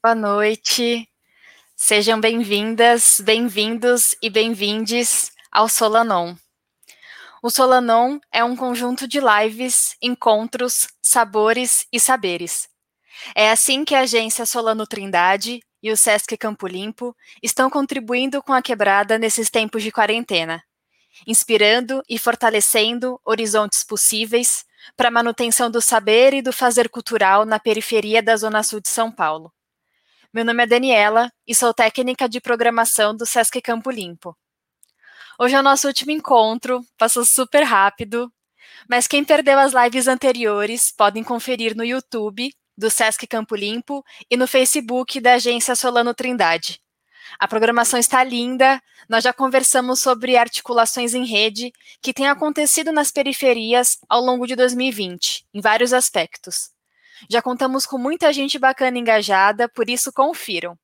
Boa noite. Sejam bem-vindas, bem-vindos e bem-vindes ao Solanon. O Solanon é um conjunto de lives, encontros, sabores e saberes. É assim que a agência Solano Trindade e o Sesc Campo Limpo estão contribuindo com a quebrada nesses tempos de quarentena, inspirando e fortalecendo horizontes possíveis para a manutenção do saber e do fazer cultural na periferia da Zona Sul de São Paulo. Meu nome é Daniela e sou técnica de programação do Sesc Campo Limpo. Hoje é o nosso último encontro, passou super rápido, mas quem perdeu as lives anteriores podem conferir no YouTube do Sesc Campo Limpo e no Facebook da agência Solano Trindade. A programação está linda, nós já conversamos sobre articulações em rede que têm acontecido nas periferias ao longo de 2020, em vários aspectos. Já contamos com muita gente bacana engajada, por isso confiram.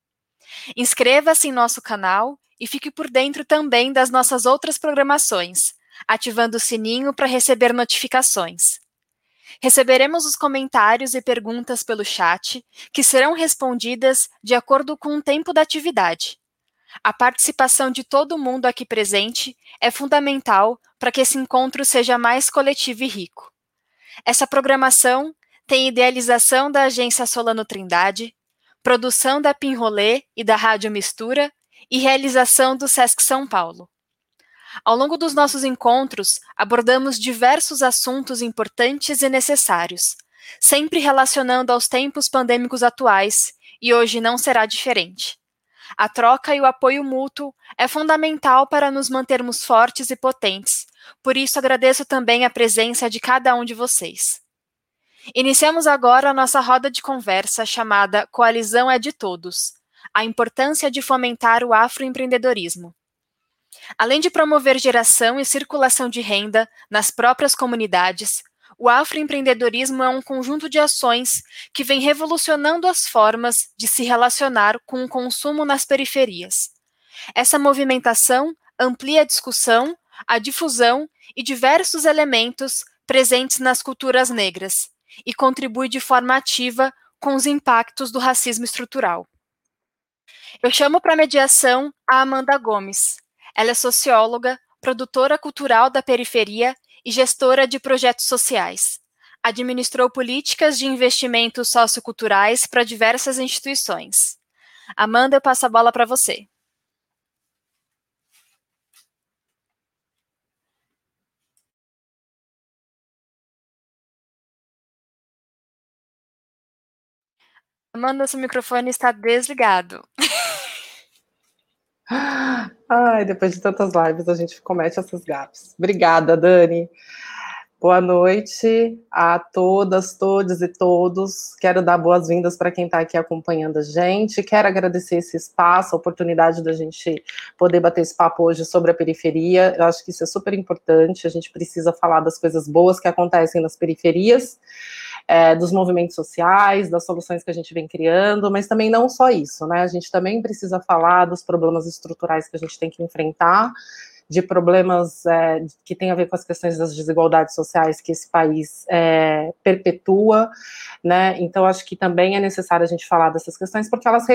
Inscreva-se em nosso canal e fique por dentro também das nossas outras programações, ativando o sininho para receber notificações. Receberemos os comentários e perguntas pelo chat, que serão respondidas de acordo com o tempo da atividade. A participação de todo mundo aqui presente é fundamental para que esse encontro seja mais coletivo e rico. Essa programação tem idealização da agência Solano Trindade, produção da Pinrolê e da Rádio Mistura e realização do Sesc São Paulo. Ao longo dos nossos encontros, abordamos diversos assuntos importantes e necessários, sempre relacionando aos tempos pandêmicos atuais, e hoje não será diferente. A troca e o apoio mútuo é fundamental para nos mantermos fortes e potentes, por isso agradeço também a presença de cada um de vocês. Iniciamos agora a nossa roda de conversa chamada Coalizão é de Todos a importância de fomentar o afroempreendedorismo. Além de promover geração e circulação de renda nas próprias comunidades, o afroempreendedorismo é um conjunto de ações que vem revolucionando as formas de se relacionar com o consumo nas periferias. Essa movimentação amplia a discussão, a difusão e diversos elementos presentes nas culturas negras, e contribui de forma ativa com os impactos do racismo estrutural. Eu chamo para mediação a Amanda Gomes. Ela é socióloga, produtora cultural da periferia e gestora de projetos sociais. Administrou políticas de investimentos socioculturais para diversas instituições. Amanda, eu passo a bola para você. Amanda, seu microfone está desligado. Ai, depois de tantas lives, a gente comete essas gafes. Obrigada, Dani. Boa noite a todas, todos e todos. Quero dar boas-vindas para quem está aqui acompanhando a gente. Quero agradecer esse espaço, a oportunidade da gente poder bater esse papo hoje sobre a periferia. Eu acho que isso é super importante. A gente precisa falar das coisas boas que acontecem nas periferias é, dos movimentos sociais, das soluções que a gente vem criando, mas também não só isso, né? A gente também precisa falar dos problemas estruturais que a gente tem que enfrentar de problemas é, que tem a ver com as questões das desigualdades sociais que esse país é, perpetua, né? Então acho que também é necessário a gente falar dessas questões porque elas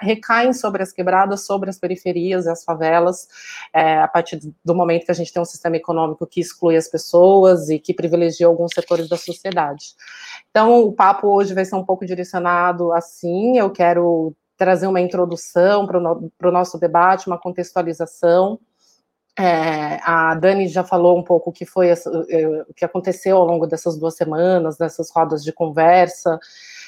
recaem sobre as quebradas, sobre as periferias as favelas, é, a partir do momento que a gente tem um sistema econômico que exclui as pessoas e que privilegia alguns setores da sociedade. Então o papo hoje vai ser um pouco direcionado assim. Eu quero trazer uma introdução para o no, nosso debate, uma contextualização. É, a Dani já falou um pouco o que foi eh, o que aconteceu ao longo dessas duas semanas, dessas rodas de conversa.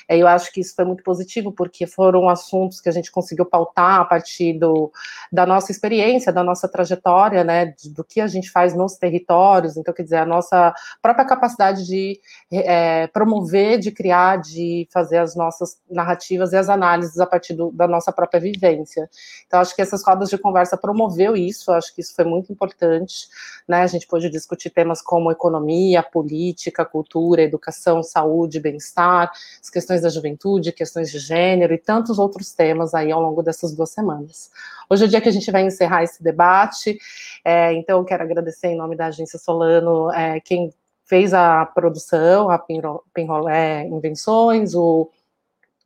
Eu acho que isso foi muito positivo, porque foram assuntos que a gente conseguiu pautar a partir do, da nossa experiência, da nossa trajetória, né, do que a gente faz nos territórios, então, quer dizer, a nossa própria capacidade de é, promover, de criar, de fazer as nossas narrativas e as análises a partir do, da nossa própria vivência. Então, acho que essas rodas de conversa promoveu isso, acho que isso foi muito importante, né, a gente pôde discutir temas como economia, política, cultura, educação, saúde, bem-estar, as questões questões da juventude, questões de gênero e tantos outros temas aí ao longo dessas duas semanas. Hoje é o dia que a gente vai encerrar esse debate, é, então eu quero agradecer em nome da Agência Solano é, quem fez a produção, a Pinrolé Invenções, o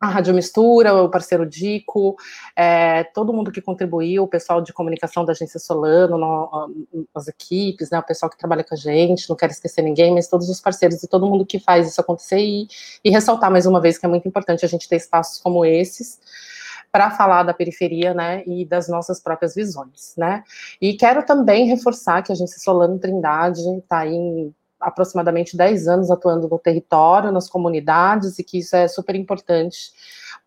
a Rádio Mistura, o parceiro Dico, é, todo mundo que contribuiu, o pessoal de comunicação da Agência Solano, no, as equipes, né, o pessoal que trabalha com a gente, não quero esquecer ninguém, mas todos os parceiros e todo mundo que faz isso acontecer e, e ressaltar mais uma vez que é muito importante a gente ter espaços como esses para falar da periferia, né, e das nossas próprias visões, né. E quero também reforçar que a Agência Solano Trindade está aí em aproximadamente 10 anos atuando no território, nas comunidades, e que isso é super importante,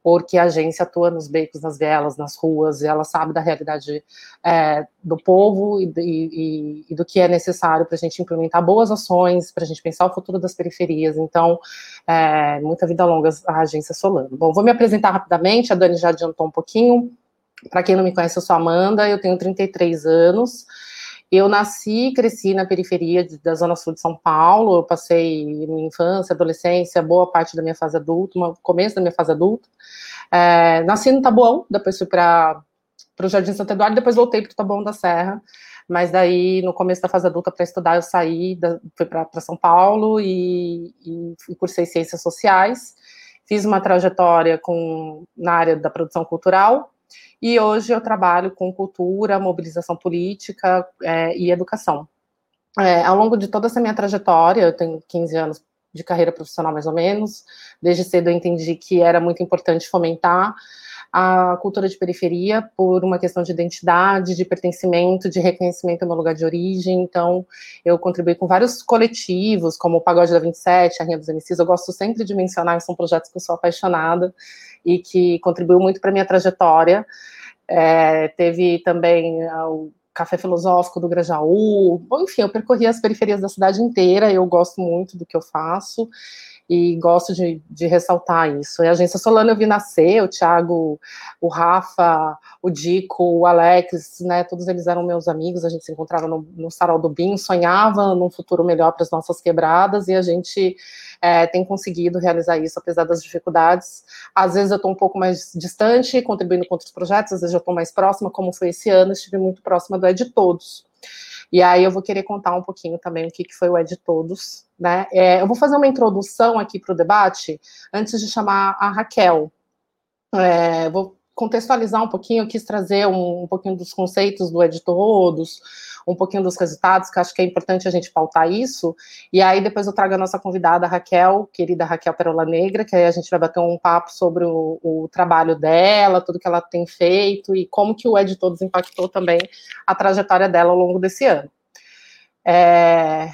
porque a agência atua nos becos, nas vielas, nas ruas, e ela sabe da realidade é, do povo e, e, e, do que é necessário para a gente implementar boas ações, para a gente pensar o futuro das periferias. Então, é, muita vida longa a agência Solano. Bom, vou me apresentar rapidamente, a Dani já adiantou um pouquinho. Para quem não me conhece, eu sou Amanda, eu tenho 33 anos. Eu nasci e cresci na periferia da Zona Sul de São Paulo, eu passei minha infância, adolescência, boa parte da minha fase adulta, começo da minha fase adulta. É, nasci no Taboão, depois fui para o Jardim Santo Eduardo, depois voltei para o Taboão da Serra, mas daí, no começo da fase adulta, para estudar, eu saí, da, fui para São Paulo e, e cursei Ciências Sociais, fiz uma trajetória com, na área da produção cultural, e hoje eu trabalho com cultura, mobilização política é, e educação. É, ao longo de toda essa minha trajetória, eu tenho 15 anos de carreira profissional mais ou menos, desde cedo eu entendi que era muito importante fomentar a cultura de periferia por uma questão de identidade, de pertencimento, de reconhecimento ao meu lugar de origem. Então, eu contribuí com vários coletivos, como o Pagode da 27, a Rinha dos MCs. Eu gosto sempre de mencionar, são projetos que eu sou apaixonada e que contribuiu muito para minha trajetória. É, teve também ah, o Café Filosófico do Grajaú. Enfim, eu percorri as periferias da cidade inteira, eu gosto muito do que eu faço e gosto de, de ressaltar isso. E a Agência Solano eu vi nascer, o Thiago, o Rafa, o Dico, o Alex, né, todos eles eram meus amigos, a gente se encontrava no, no Sarau do Bim, sonhava num futuro melhor para as nossas quebradas, e a gente é, tem conseguido realizar isso, apesar das dificuldades. Às vezes eu estou um pouco mais distante, contribuindo com outros projetos, às vezes eu estou mais próxima, como foi esse ano, estive muito próxima É de Todos, e aí eu vou querer contar um pouquinho também o que, que foi o É de Todos, né? É, eu vou fazer uma introdução aqui para o debate antes de chamar a Raquel. É, vou contextualizar um pouquinho, eu quis trazer um, um pouquinho dos conceitos do de Todos, um pouquinho dos resultados, que acho que é importante a gente pautar isso. E aí depois eu trago a nossa convidada Raquel, querida Raquel Perola Negra, que aí a gente vai bater um papo sobre o, o trabalho dela, tudo que ela tem feito e como que o Todos impactou também a trajetória dela ao longo desse ano. É,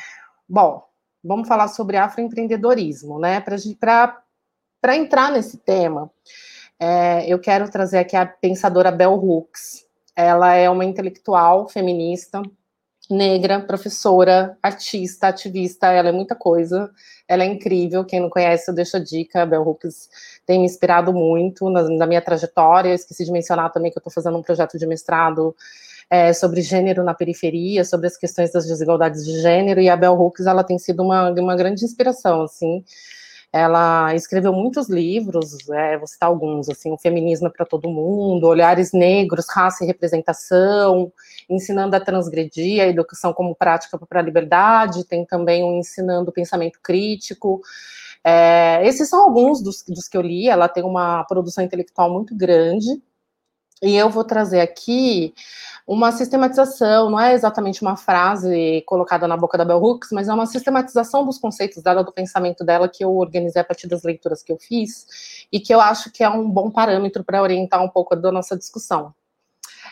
bom, vamos falar sobre afroempreendedorismo, né? Para entrar nesse tema, é, eu quero trazer aqui a pensadora Bell Hooks. Ela é uma intelectual feminista, negra, professora, artista, ativista, ela é muita coisa, ela é incrível, quem não conhece, eu deixo a dica, a Bell Hooks tem me inspirado muito na, na minha trajetória, esqueci de mencionar também que eu estou fazendo um projeto de mestrado é, sobre gênero na periferia, sobre as questões das desigualdades de gênero, e a Bell Hooks, ela tem sido uma, uma grande inspiração, assim, ela escreveu muitos livros, é, vou citar alguns, assim, o Feminismo é para Todo Mundo, Olhares Negros, Raça e Representação, Ensinando a Transgredir, a Educação como Prática para a Liberdade, tem também o Ensinando o Pensamento Crítico, é, esses são alguns dos, dos que eu li, ela tem uma produção intelectual muito grande, e eu vou trazer aqui uma sistematização, não é exatamente uma frase colocada na boca da Bell Hooks, mas é uma sistematização dos conceitos dela, do pensamento dela, que eu organizei a partir das leituras que eu fiz, e que eu acho que é um bom parâmetro para orientar um pouco da nossa discussão.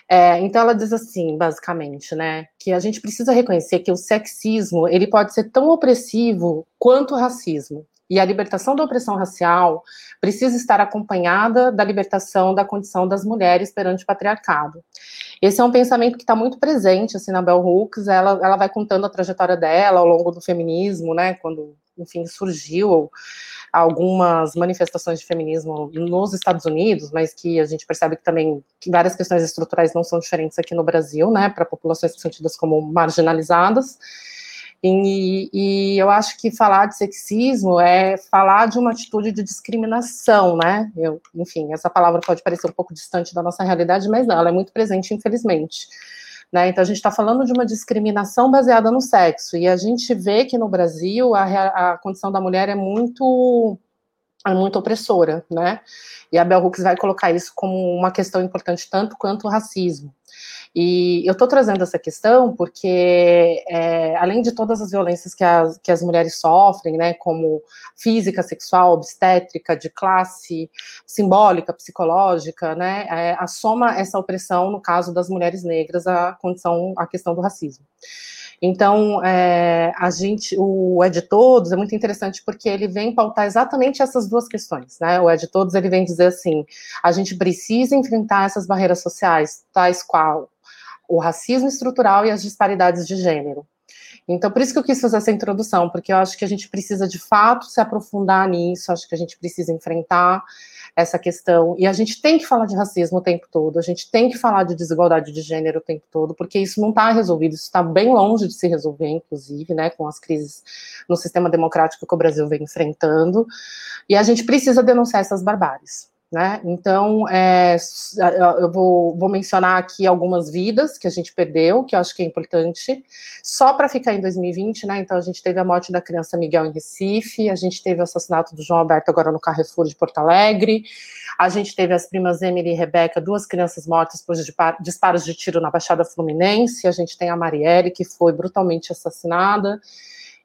É, então ela diz assim, basicamente, né, que a gente precisa reconhecer que o sexismo ele pode ser tão opressivo quanto o racismo. E a libertação da opressão racial precisa estar acompanhada da libertação da condição das mulheres perante o patriarcado. Esse é um pensamento que está muito presente assim, na Bell Hooks, ela, ela vai contando a trajetória dela ao longo do feminismo, né, quando, enfim, surgiu algumas manifestações de feminismo nos Estados Unidos, mas que a gente percebe que também que várias questões estruturais não são diferentes aqui no Brasil, né, para populações sentidas como marginalizadas, e, e, eu acho que falar de sexismo é falar de uma atitude de discriminação, né? Eu, enfim, essa palavra pode parecer um pouco distante da nossa realidade, mas não, ela é muito presente, infelizmente. Né? Então, a gente está falando de uma discriminação baseada no sexo, e a gente vê que no Brasil a, a condição da mulher é muito é muito opressora, né? E a Bell Hooks vai colocar isso como uma questão importante tanto quanto o racismo. E eu estou trazendo essa questão porque, é, além de todas as violências que as, que as mulheres sofrem, né, como física, sexual, obstétrica, de classe, simbólica, psicológica, né, é, assoma essa opressão, no caso das mulheres negras, a condição, a questão do racismo. Então, é, a gente, o É de Todos é muito interessante porque ele vem pautar exatamente essas duas questões, né? O É de Todos ele vem dizer assim: a gente precisa enfrentar essas barreiras sociais, tais qual o racismo estrutural e as disparidades de gênero. Então, por isso que eu quis fazer essa introdução, porque eu acho que a gente precisa de fato se aprofundar nisso, acho que a gente precisa enfrentar essa questão. E a gente tem que falar de racismo o tempo todo, a gente tem que falar de desigualdade de gênero o tempo todo, porque isso não está resolvido, isso está bem longe de se resolver, inclusive, né, com as crises no sistema democrático que o Brasil vem enfrentando. E a gente precisa denunciar essas barbáries. Né? Então, é, eu vou, vou, mencionar aqui algumas vidas que a gente perdeu, que eu acho que é importante, só para ficar em 2020, né? Então, a gente teve a morte da criança Miguel em Recife, a gente teve o assassinato do João Alberto agora no Carrefour de Porto Alegre, a gente teve as primas Emily e Rebeca, duas crianças mortas por disparos de tiro na Baixada Fluminense, a gente tem a Marielle, que foi brutalmente assassinada.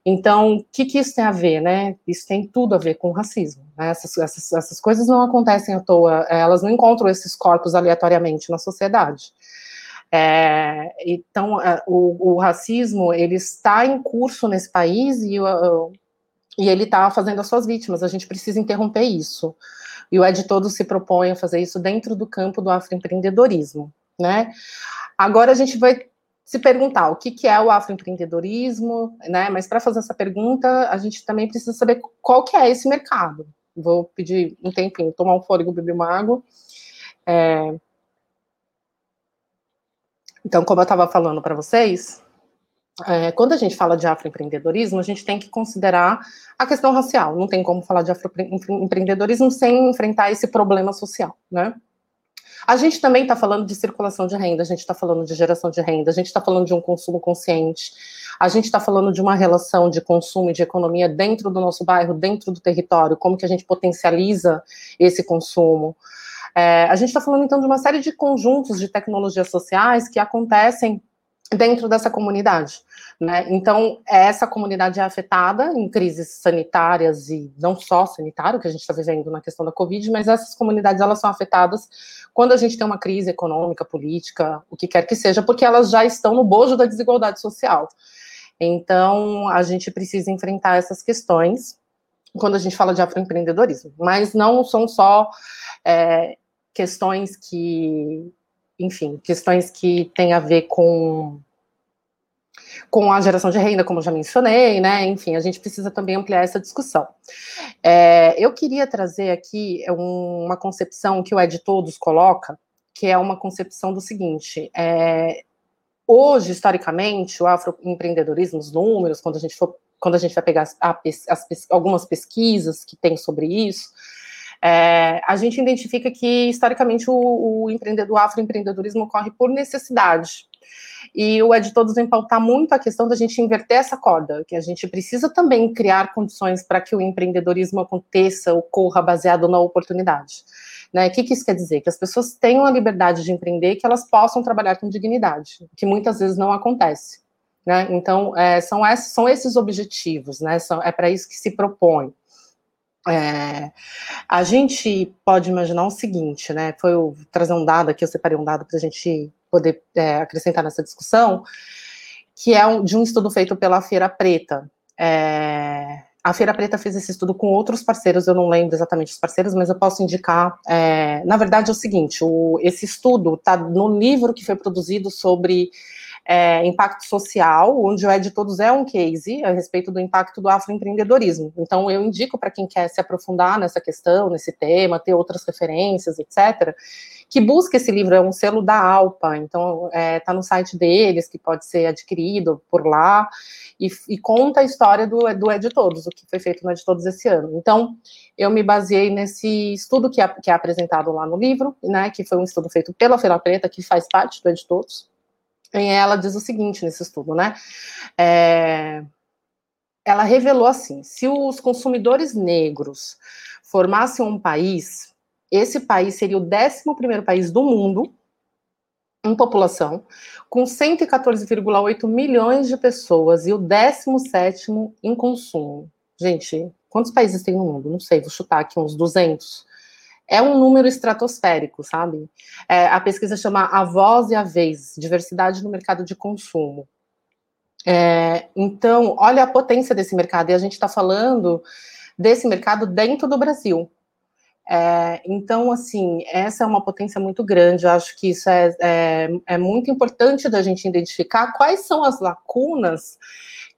Então, o que, que, isso tem a ver, né? Isso tem tudo a ver com racismo. Né? Essas, essas, essas, coisas não acontecem à toa, elas não encontram esses corpos aleatoriamente na sociedade. É, então, é, o, o, racismo, ele está em curso nesse país e, e ele está fazendo as suas vítimas, a gente precisa interromper isso. E o Ed Todo se propõe a fazer isso dentro do campo do afroempreendedorismo, né? Agora a gente vai se perguntar o que, que é o afroempreendedorismo, né? Mas para fazer essa pergunta, a gente também precisa saber qual que é esse mercado. Vou pedir um tempinho, tomar um fôlego, beber uma água. É... Então, como eu estava falando para vocês, é, quando a gente fala de afroempreendedorismo, a gente tem que considerar a questão racial. Não tem como falar de afroempreendedorismo sem enfrentar esse problema social, né? A gente também está falando de circulação de renda, a gente está falando de geração de renda, a gente está falando de um consumo consciente, a gente está falando de uma relação de consumo e de economia dentro do nosso bairro, dentro do território, como que a gente potencializa esse consumo. É, a gente está falando então de uma série de conjuntos de tecnologias sociais que acontecem dentro dessa comunidade. Né? Então, essa comunidade é afetada em crises sanitárias e não só sanitário, que a gente está vivendo na questão da Covid, mas essas comunidades elas são afetadas quando a gente tem uma crise econômica, política, o que quer que seja, porque elas já estão no bojo da desigualdade social. Então, a gente precisa enfrentar essas questões quando a gente fala de afroempreendedorismo, mas não são só é, questões que enfim, questões que têm a ver com com a geração de renda, como já mencionei, né? Enfim, a gente precisa também ampliar essa discussão. É, eu queria trazer aqui um, uma concepção que o Ed Todos coloca, que é uma concepção do seguinte: é, hoje, historicamente, o afroempreendedorismo, os números, quando a gente for, quando a gente vai pegar as, as, algumas pesquisas que tem sobre isso, é, a gente identifica que, historicamente, o, o, empreendedor, o afroempreendedorismo ocorre por necessidade. E o Ed Todos vem pautar muito a questão da gente inverter essa corda, que a gente precisa também criar condições para que o empreendedorismo aconteça, ocorra baseado na oportunidade. Né? O que, que isso quer dizer? Que as pessoas tenham a liberdade de empreender que elas possam trabalhar com dignidade, que muitas vezes não acontece. Né? Então, é, são, esses, são esses objetivos, né? São, é para isso que se propõe. É, a gente pode imaginar o seguinte, né? Foi eu trazer um dado aqui, eu separei um dado para a gente poder é, acrescentar nessa discussão, que é um, de um estudo feito pela Feira Preta. É, a Feira Preta fez esse estudo com outros parceiros, eu não lembro exatamente os parceiros, mas eu posso indicar. É, na verdade, é o seguinte: o, esse estudo está no livro que foi produzido sobre é, impacto social, onde o Ed Todos é um case a respeito do impacto do afroempreendedorismo. Então, eu indico para quem quer se aprofundar nessa questão, nesse tema, ter outras referências, etc., que busque esse livro, é um selo da Alpa, então está é, tá no site deles, que pode ser adquirido por lá, e, e, conta a história do, do Ed Todos, o que foi feito no Ed Todos esse ano. Então, eu me baseei nesse estudo que é, que é apresentado lá no livro, né, que foi um estudo feito pela Feira Preta, que faz parte do Ed Todos, ela diz o seguinte nesse estudo, né? É, ela revelou assim: se os consumidores negros formassem um país, esse país seria o 11 país do mundo em população, com 114,8 milhões de pessoas e o 17 em consumo. Gente, quantos países tem no mundo? Não sei, vou chutar aqui uns 200. É um número estratosférico, sabe? É, a pesquisa chama A Voz e a Vez, Diversidade no Mercado de Consumo. É, então, olha a potência desse mercado, e a gente está falando desse mercado dentro do Brasil. É, então, assim, essa é uma potência muito grande. Eu acho que isso é, é, é, muito importante da gente identificar quais são as lacunas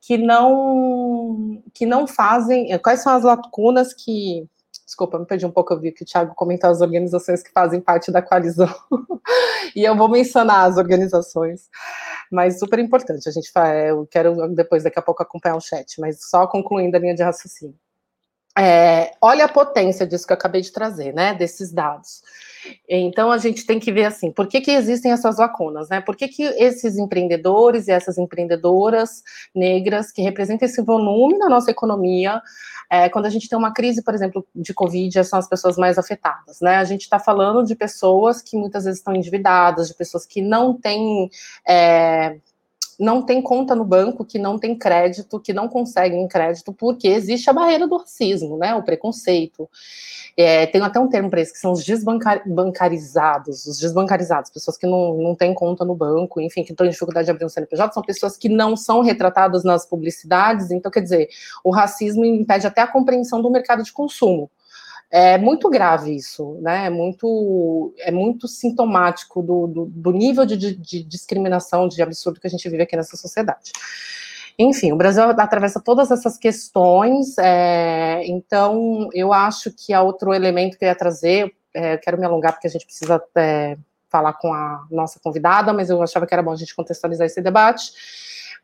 que não que não fazem, quais são as lacunas que Desculpa, me perdi um pouco, eu vi que o Thiago comentou as organizações que fazem parte da coalizão. e eu vou mencionar as organizações. Mas super importante, a gente eu quero depois, daqui a pouco, acompanhar o chat, mas só concluindo a linha de raciocínio. É, olha a potência disso que eu acabei de trazer, né? Desses dados. Então a gente tem que ver assim, por que, que existem essas lacunas, né? Por que, que esses empreendedores e essas empreendedoras negras que representam esse volume na nossa economia, é, quando a gente tem uma crise, por exemplo, de Covid, são as pessoas mais afetadas, né? A gente está falando de pessoas que muitas vezes estão endividadas, de pessoas que não têm. É, não tem conta no banco, que não tem crédito, que não conseguem crédito, porque existe a barreira do racismo, né? O preconceito. É, tem até um termo para isso, que são os desbancarizados, os desbancarizados, pessoas que não, não têm conta no banco, enfim, que estão em dificuldade de abrir um CNPJ, são pessoas que não são retratadas nas publicidades, então, quer dizer, o racismo impede até a compreensão do mercado de consumo. É muito grave isso, né? É muito, é muito sintomático do, do, do nível de, de, discriminação, de absurdo que a gente vive aqui nessa sociedade. Enfim, o Brasil atravessa todas essas questões, é, então eu acho que há outro elemento que eu ia trazer, é, quero me alongar porque a gente precisa é, falar com a nossa convidada, mas eu achava que era bom a gente contextualizar esse debate.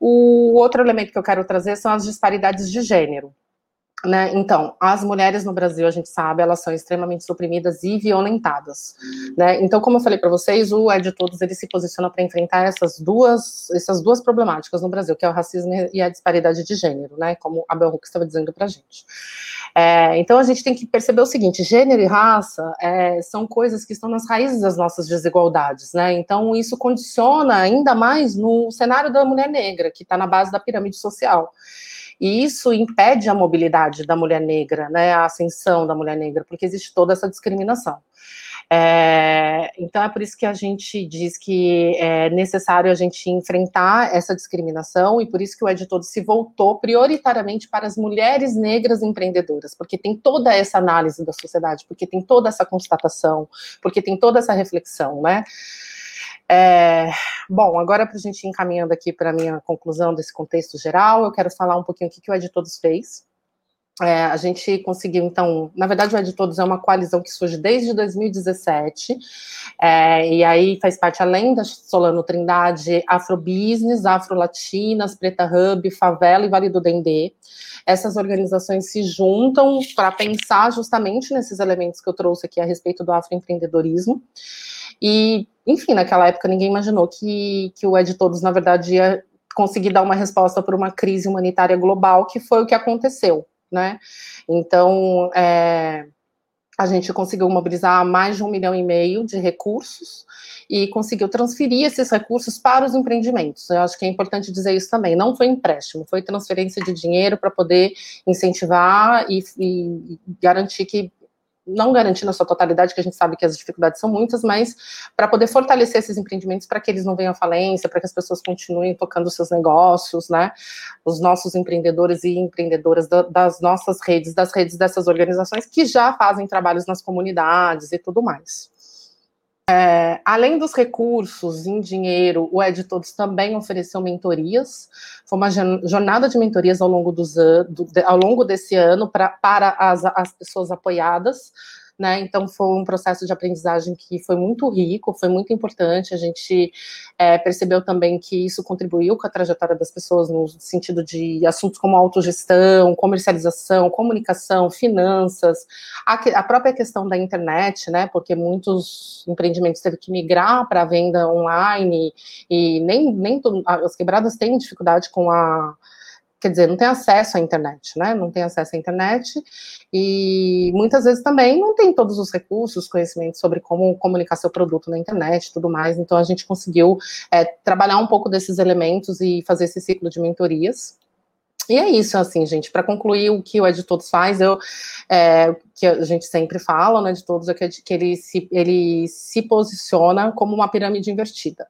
O outro elemento que eu quero trazer são as disparidades de gênero. Né? Então, as mulheres no Brasil, a gente sabe, elas são extremamente suprimidas e violentadas. Né? Então, como eu falei para vocês, o É de Todos ele se posiciona para enfrentar essas duas, essas duas problemáticas no Brasil, que é o racismo e a disparidade de gênero, né? como a Bel Hooks estava dizendo para a gente. É, então, a gente tem que perceber o seguinte: gênero e raça é, são coisas que estão nas raízes das nossas desigualdades. Né? Então, isso condiciona ainda mais no cenário da mulher negra, que está na base da pirâmide social. E isso impede a mobilidade da mulher negra, né, a ascensão da mulher negra, porque existe toda essa discriminação. É, então é por isso que a gente diz que é necessário a gente enfrentar essa discriminação e por isso que o Ed Todo se voltou prioritariamente para as mulheres negras empreendedoras, porque tem toda essa análise da sociedade, porque tem toda essa constatação, porque tem toda essa reflexão, né? É, bom, agora para a gente ir encaminhando aqui para a minha conclusão desse contexto geral, eu quero falar um pouquinho o que, que o Ed Todos fez. É, a gente conseguiu, então, na verdade, o Ed Todos é uma coalizão que surge desde 2017, é, e aí faz parte, além da Solano Trindade, Afrobusiness, Afro Latinas, Preta Hub, Favela e Vale do Dendê. Essas organizações se juntam para pensar justamente nesses elementos que eu trouxe aqui a respeito do afroempreendedorismo. E, enfim, naquela época ninguém imaginou que, que o Ed Todos, na verdade, ia conseguir dar uma resposta para uma crise humanitária global, que foi o que aconteceu, né? Então, é, a gente conseguiu mobilizar mais de um milhão e meio de recursos e conseguiu transferir esses recursos para os empreendimentos. Eu acho que é importante dizer isso também. Não foi empréstimo, foi transferência de dinheiro para poder incentivar e, e, garantir que não garantir na sua totalidade, que a gente sabe que as dificuldades são muitas, mas para poder fortalecer esses empreendimentos, para que eles não venham à falência, para que as pessoas continuem tocando seus negócios, né? Os nossos empreendedores e empreendedoras das nossas redes, das redes dessas organizações que já fazem trabalhos nas comunidades e tudo mais. É, além dos recursos em dinheiro, o Ed Todos também ofereceu mentorias. Foi uma jornada de mentorias ao longo, dos, do, ao longo desse ano pra, para as, as pessoas apoiadas né? Então foi um processo de aprendizagem que foi muito rico, foi muito importante. A gente é, percebeu também que isso contribuiu com a trajetória das pessoas no sentido de assuntos como autogestão, comercialização, comunicação, finanças, a, a própria questão da internet, né? Porque muitos empreendimentos teve que migrar para a venda online e nem, nem as quebradas têm dificuldade com a quer dizer, não tem acesso à internet, né? Não tem acesso à internet e muitas vezes também não tem todos os recursos, conhecimentos sobre como comunicar seu produto na internet e tudo mais. Então a gente conseguiu é, trabalhar um pouco desses elementos e fazer esse ciclo de mentorias. E é isso, assim, gente. Para concluir o que o Ed Todos faz, eu é, que a gente sempre fala, né, de todos, é que, que ele, se, ele se posiciona como uma pirâmide invertida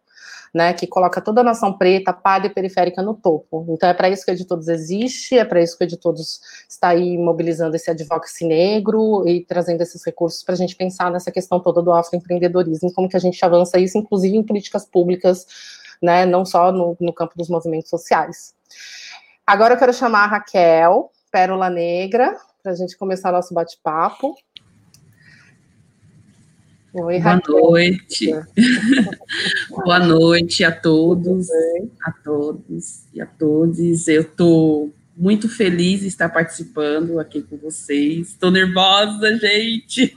né, que coloca toda a nação preta, parda e periférica no topo. Então é para isso que o Editodos existe, é para isso que o Editodos está aí mobilizando esse advocacy negro e trazendo esses recursos para a gente pensar nessa questão toda do afroempreendedorismo, como que a gente avança isso, inclusive em políticas públicas, né, não só no, no campo dos movimentos sociais. Agora eu quero chamar a Raquel, Pérola Negra, para a gente começar nosso bate-papo. Oi, Boa noite. Boa noite a todos, a todos e a todos. Eu estou muito feliz de estar participando aqui com vocês. Estou nervosa, gente.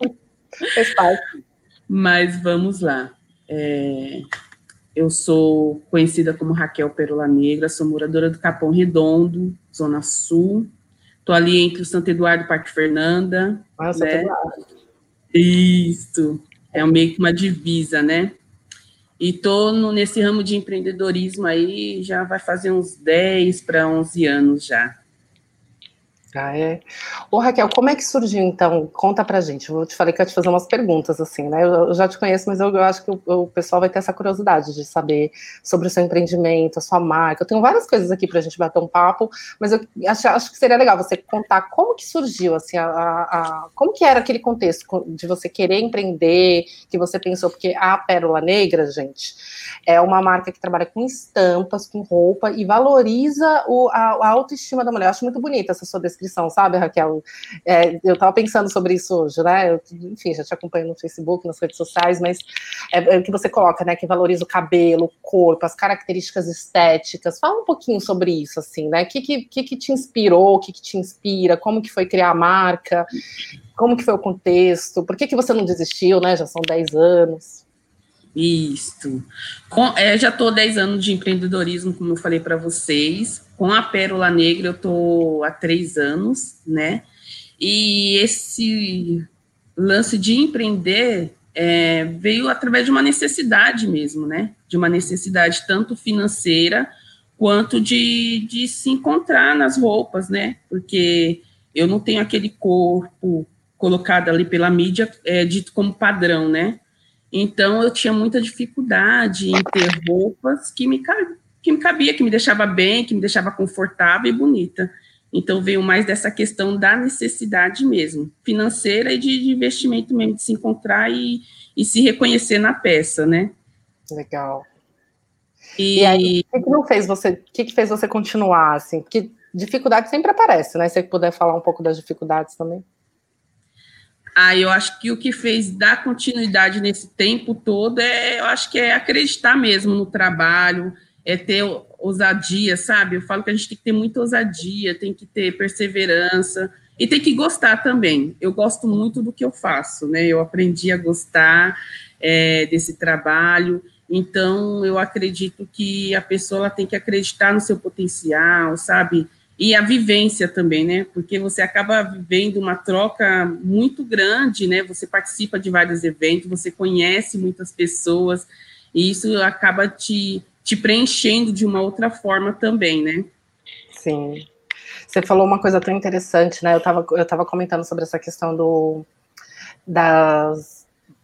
Faz parte. Mas vamos lá. É, eu sou conhecida como Raquel Perola Negra, sou moradora do Capão Redondo, Zona Sul. Estou ali entre o Santo Eduardo e Parque Fernanda. Ah, né? Santo Eduardo. Isso, é meio que uma divisa, né? E tô nesse ramo de empreendedorismo aí já vai fazer uns 10 para 11 anos já. Ah, é. Ô, Raquel, como é que surgiu, então? Conta pra gente. Eu te falei que ia te fazer umas perguntas, assim, né? Eu, já te conheço, mas eu, eu acho que o, o, pessoal vai ter essa curiosidade de saber sobre o seu empreendimento, a sua marca. Eu tenho várias coisas aqui pra gente bater um papo, mas eu acho, acho que seria legal você contar como que surgiu, assim, a, a, como que era aquele contexto de você querer empreender, que você pensou, porque a Pérola Negra, gente, é uma marca que trabalha com estampas, com roupa e valoriza o, a, a autoestima da mulher. Eu acho muito bonita essa sua descrição sabe, Raquel? É, eu estava pensando sobre isso hoje, né? Eu, enfim, já te acompanho no Facebook, nas redes sociais, mas é, é, o que você coloca, né? Que valoriza o cabelo, o corpo, as características estéticas. Fala um pouquinho sobre isso, assim, né? O que, que, que te inspirou, o que, que te inspira, como que foi criar a marca, como que foi o contexto, por que, que você não desistiu, né? Já são 10 anos. Isso. Com, é, já estou 10 anos de empreendedorismo, como eu falei para vocês. Com a Pérola Negra eu estou há três anos, né? E esse lance de empreender é, veio através de uma necessidade mesmo, né? De uma necessidade tanto financeira quanto de, de se encontrar nas roupas, né? Porque eu não tenho aquele corpo colocado ali pela mídia é, dito como padrão, né? Então eu tinha muita dificuldade em ter roupas que me que me cabia, que me deixava bem, que me deixava confortável e bonita. Então veio mais dessa questão da necessidade mesmo, financeira e de, de investimento mesmo, de se encontrar e, e, se reconhecer na peça, né? Legal. E, e aí, o que, que não fez você, o que, que fez você continuar, assim? Porque dificuldade sempre aparece, né? Se você puder falar um pouco das dificuldades também. Ah, eu acho que o que fez dar continuidade nesse tempo todo é, eu acho que é acreditar mesmo no trabalho, é ter ousadia, sabe? Eu falo que a gente tem que ter muita ousadia, tem que ter perseverança e tem que gostar também. Eu gosto muito do que eu faço, né? Eu aprendi a gostar é, desse trabalho, então eu acredito que a pessoa tem que acreditar no seu potencial, sabe? E a vivência também, né? Porque você acaba vivendo uma troca muito grande, né? Você participa de vários eventos, você conhece muitas pessoas, e isso acaba te te preenchendo de uma outra forma também, né? Sim. Você falou uma coisa tão interessante, né? Eu estava eu tava comentando sobre essa questão do, das,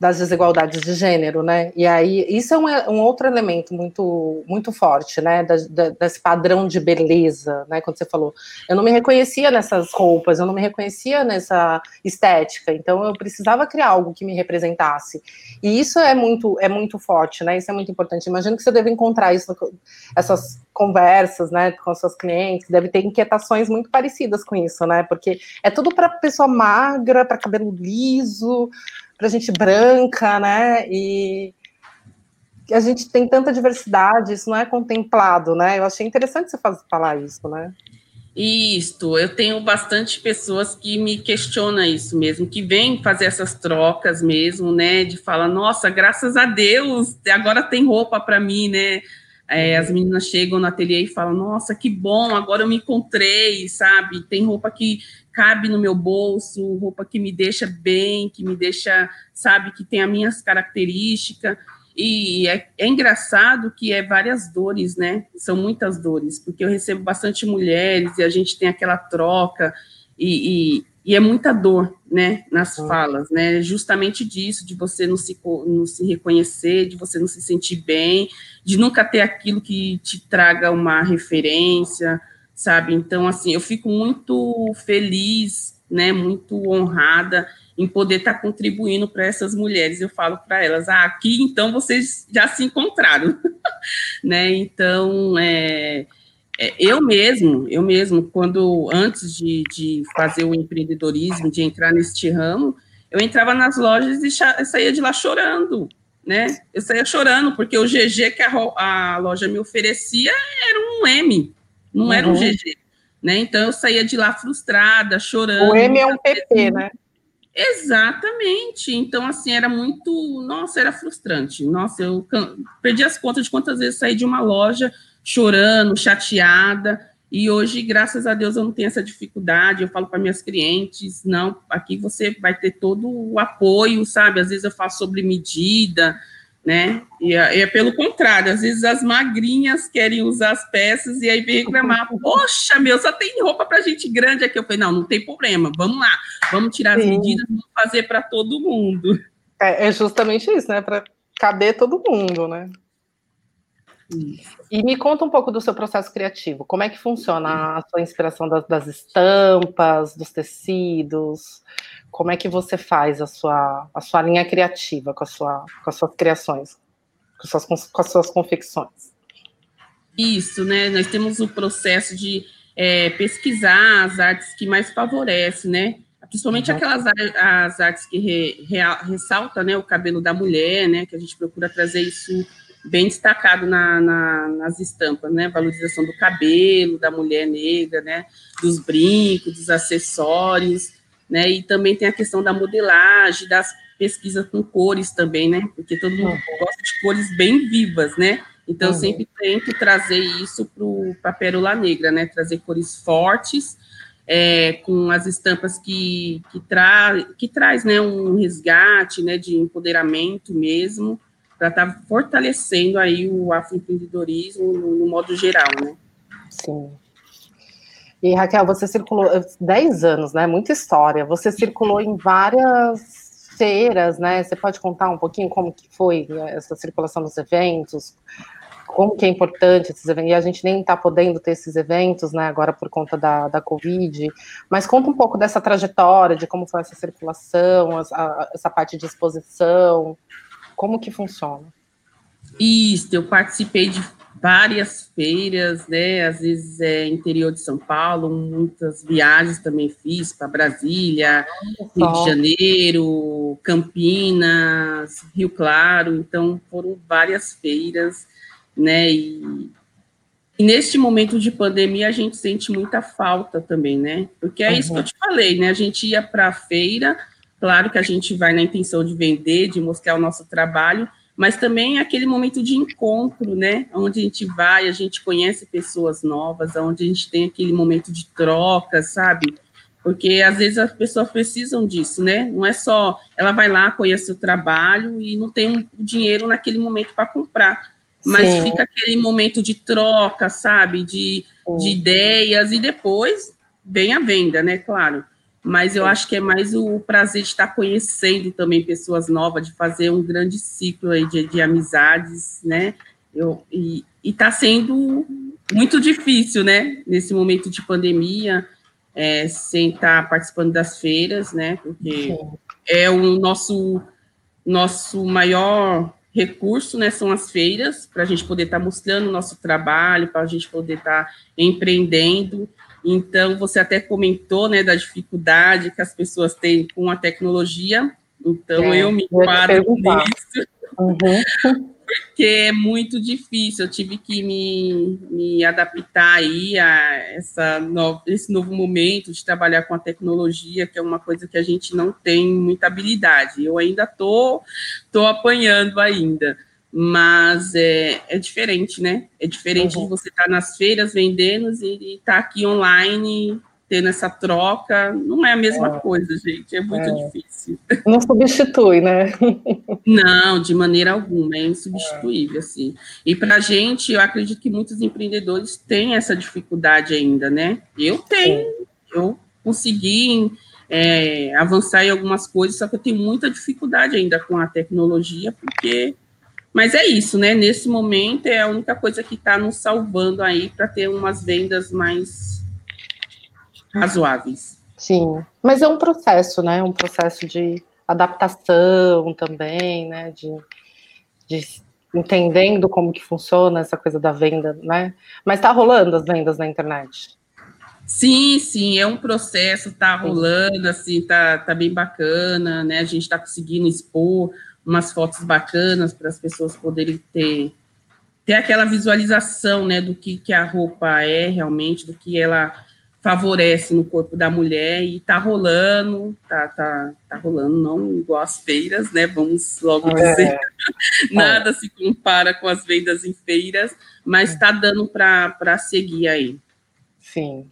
das desigualdades de gênero, né? E aí, isso é um, um outro elemento muito, muito forte, né? Da, da, desse padrão de beleza, né? Quando você falou, eu não me reconhecia nessas roupas, eu não me reconhecia nessa estética, então eu precisava criar algo que me representasse. E isso é muito, é muito forte, né? Isso é muito importante. Imagino que você deve encontrar isso, essas conversas, né, com seus clientes, deve ter inquietações muito parecidas com isso, né? Porque é tudo para pessoa magra, para cabelo liso para gente branca, né? E a gente tem tanta diversidade, isso não é contemplado, né? Eu achei interessante você falar isso, né? Isto, eu tenho bastante pessoas que me questionam isso mesmo, que vêm fazer essas trocas mesmo, né? De falar, nossa, graças a Deus, agora tem roupa para mim, né? É, as meninas chegam no ateliê e falam: Nossa, que bom, agora eu me encontrei, sabe? Tem roupa que cabe no meu bolso, roupa que me deixa bem, que me deixa, sabe, que tem as minhas características. E é, é, engraçado que é várias dores, né? São muitas dores, porque eu recebo bastante mulheres e a gente tem aquela troca e, e, e é muita dor, né? Nas falas, né? Justamente disso, de você não se, não se reconhecer, de você não se sentir bem, de nunca ter aquilo que te traga uma referência, sabe? Então, assim, eu fico muito feliz, né? Muito honrada em poder estar tá contribuindo para essas mulheres. Eu falo para elas, ah, aqui então vocês já se encontraram, né? Então, é, é, eu mesmo, eu mesmo, quando antes de, de fazer o empreendedorismo, de entrar neste ramo, eu entrava nas lojas e saía de lá chorando, né? Eu saía chorando porque o GG que a, a loja me oferecia era um M, não uhum. era um GG. Né? Então eu saía de lá frustrada, chorando. O M é um PP, né? Exatamente. Então, assim, era muito. Nossa, era frustrante. Nossa, eu perdi as contas de quantas vezes saí de uma loja chorando, chateada. E hoje, graças a Deus, eu não tenho essa dificuldade. Eu falo para minhas clientes: não, aqui você vai ter todo o apoio, sabe? Às vezes eu faço sobre medida, né? E é, é, pelo contrário, às vezes as magrinhas querem usar as peças e aí vem reclamar, poxa, meu, só tem roupa para gente grande aqui. Eu falei, não, não tem problema, vamos lá, vamos tirar Sim. as medidas, vamos fazer para todo mundo. É, é, justamente isso, né? Para caber todo mundo, né? E me conta um pouco do seu processo criativo. Como é que funciona a sua inspiração das, das estampas, dos tecidos? como é que você faz a sua, a sua linha criativa com, a sua, com as suas criações, com, suas, com as suas confecções. Isso, né? Nós temos o processo de é, pesquisar as artes que mais favorecem, né? Principalmente uhum. aquelas as artes que re, real, ressaltam né, o cabelo da mulher, né? Que a gente procura trazer isso bem destacado na, na, nas estampas, né? Valorização do cabelo da mulher negra, né? Dos brincos, dos acessórios né? E também tem a questão da modelagem, das pesquisas com cores também, né? Porque todo mundo uhum. gosta de cores bem vivas, né? Então, uhum. eu sempre tento trazer isso para a Pérola Negra, né? Trazer cores fortes, é, com as estampas que, que, tra que traz né, um resgate né, de empoderamento mesmo, para estar tá fortalecendo aí o afroempreendedorismo no, no modo geral, né? Sim. E Raquel, você circulou 10 anos, né? Muita história. Você circulou em várias feiras, né? Você pode contar um pouquinho como que foi né, essa circulação dos eventos? Como que é importante esses eventos? E a gente nem está podendo ter esses eventos, né? Agora por conta da, da Covid. Mas conta um pouco dessa trajetória, de como foi essa circulação, essa parte de exposição. Como que funciona? Isso, eu participei de várias feiras, né? Às vezes é interior de São Paulo, muitas viagens também fiz para Brasília, Rio de Janeiro, Campinas, Rio Claro, então foram várias feiras, né? E, e neste momento de pandemia a gente sente muita falta também, né? Porque é uhum. isso que eu te falei, né? A gente ia para a feira, claro que a gente vai na intenção de vender, de mostrar o nosso trabalho, mas também é aquele momento de encontro, né? Onde a gente vai, a gente conhece pessoas novas, onde a gente tem aquele momento de troca, sabe? Porque às vezes as pessoas precisam disso, né? Não é só ela vai lá, conhece o trabalho e não tem o dinheiro naquele momento para comprar. Mas Sim. fica aquele momento de troca, sabe? De, de ideias, e depois vem a venda, né? Claro mas eu acho que é mais o prazer de estar conhecendo também pessoas novas, de fazer um grande ciclo aí de, de amizades, né? Eu, e está sendo muito difícil, né? Nesse momento de pandemia, é, sem estar participando das feiras, né? Porque é o nosso nosso maior recurso, né? São as feiras para a gente poder estar tá mostrando o nosso trabalho, para a gente poder estar tá empreendendo. Então, você até comentou, né, da dificuldade que as pessoas têm com a tecnologia. Então, é, eu me enquadro nisso. Uhum. Porque é muito difícil, eu tive que me, me adaptar aí a essa no, esse novo momento de trabalhar com a tecnologia, que é uma coisa que a gente não tem muita habilidade. Eu ainda estou tô, tô apanhando ainda mas é, é diferente, né? É diferente uhum. de você estar tá nas feiras vendendo e estar tá aqui online tendo essa troca, não é a mesma é. coisa, gente, é muito é. difícil. Não substitui, né? não, de maneira alguma, é insubstituível, é. assim. E para a gente, eu acredito que muitos empreendedores têm essa dificuldade ainda, né? Eu tenho, eu consegui é, avançar em algumas coisas, só que eu tenho muita dificuldade ainda com a tecnologia, porque mas é isso, né? Nesse momento é a única coisa que está nos salvando aí para ter umas vendas mais razoáveis. Sim, mas é um processo, né? Um processo de adaptação também, né? De, de entendendo como que funciona essa coisa da venda, né? Mas está rolando as vendas na internet. Sim, sim, é um processo, tá rolando, assim, tá, tá bem bacana, né? A gente está conseguindo expor umas fotos bacanas para as pessoas poderem ter ter aquela visualização, né, do que, que a roupa é realmente, do que ela favorece no corpo da mulher e tá rolando, tá, tá, tá rolando, não igual as feiras, né? Vamos logo é. dizer. Nada é. se compara com as vendas em feiras, mas tá dando para seguir aí. Sim.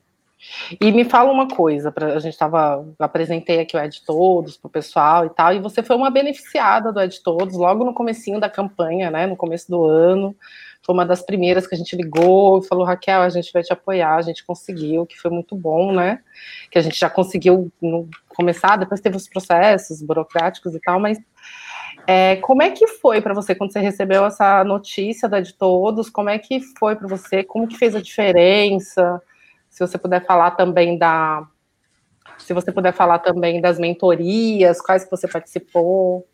E me fala uma coisa, pra, a gente estava, apresentei aqui o Ed Todos para o pessoal e tal, e você foi uma beneficiada do Ed Todos logo no comecinho da campanha, né? No começo do ano foi uma das primeiras que a gente ligou e falou, Raquel, a gente vai te apoiar, a gente conseguiu, que foi muito bom, né? Que a gente já conseguiu no, começar, depois teve os processos burocráticos e tal, mas é, como é que foi para você quando você recebeu essa notícia da de todos? Como é que foi para você? Como que fez a diferença? Se você puder falar também da se você puder falar também das mentorias, quais que você participou.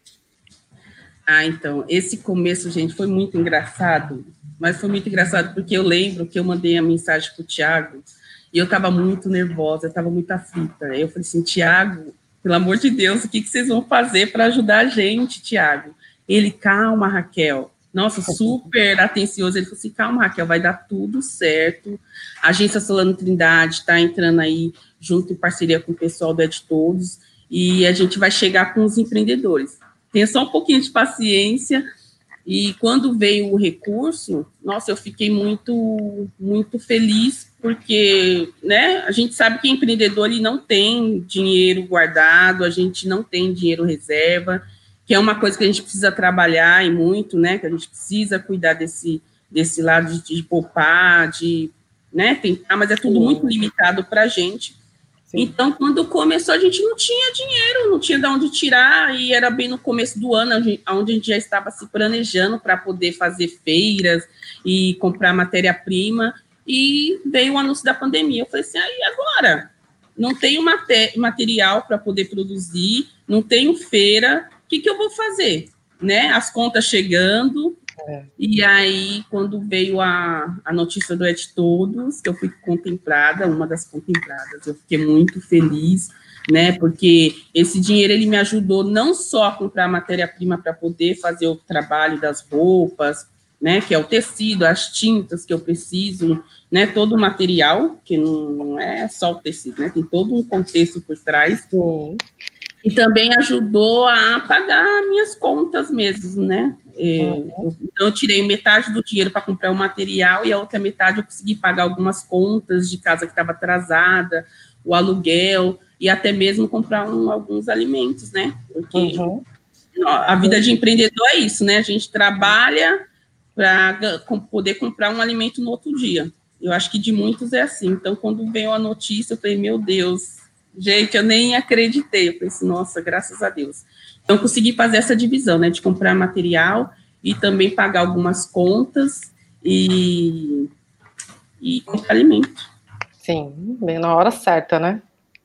Ah, então, esse começo, gente, foi muito engraçado, mas foi muito engraçado porque eu lembro que eu mandei a mensagem para o Tiago e eu estava muito nervosa, eu estava muito aflita. Eu falei assim, Tiago, pelo amor de Deus, o que, que vocês vão fazer para ajudar a gente, Tiago? Ele, calma, Raquel. Nossa, super atencioso. Ele falou assim: calma, Raquel, vai dar tudo certo. A agência Solano Trindade está entrando aí junto em parceria com o pessoal do Ed Todos e a gente vai chegar com os empreendedores tenha só um pouquinho de paciência. E quando veio o recurso, nossa, eu fiquei muito, muito feliz, porque, né, a gente sabe que empreendedor ele não tem dinheiro guardado, a gente não tem dinheiro reserva, que é uma coisa que a gente precisa trabalhar e muito, né, que a gente precisa cuidar desse, desse lado de, de poupar, de, né, tentar, mas é tudo muito limitado para a gente. Então, quando começou, a gente não tinha dinheiro, não tinha de onde tirar, e era bem no começo do ano, onde a gente já estava se planejando para poder fazer feiras e comprar matéria-prima, e veio o anúncio da pandemia. Eu falei assim, aí agora? Não tenho material para poder produzir, não tenho feira, o que, que eu vou fazer? Né? As contas chegando, é. E aí, quando veio a, a notícia do Et Todos, que eu fui contemplada, uma das contempladas, eu fiquei muito feliz, né, porque esse dinheiro ele me ajudou não só a comprar matéria-prima para poder fazer o trabalho das roupas, né, que é o tecido, as tintas que eu preciso, né, todo o material, que não é só o tecido, né, tem todo um contexto por trás. Sim. E também ajudou a pagar minhas contas mesmo, né? Uhum. Então, eu tirei metade do dinheiro para comprar o material e a outra metade eu consegui pagar algumas contas de casa que estava atrasada, o aluguel e até mesmo comprar um, alguns alimentos, né? Porque uhum. a vida de empreendedor é isso, né? A gente trabalha para poder comprar um alimento no outro dia. Eu acho que de muitos é assim. Então, quando veio a notícia, eu falei, meu Deus, gente, eu nem acreditei. Eu assim, nossa, graças a Deus. Então, consegui fazer essa divisão, né, de comprar material e também pagar algumas contas e, e comprar alimento. Sim, bem na hora certa, né?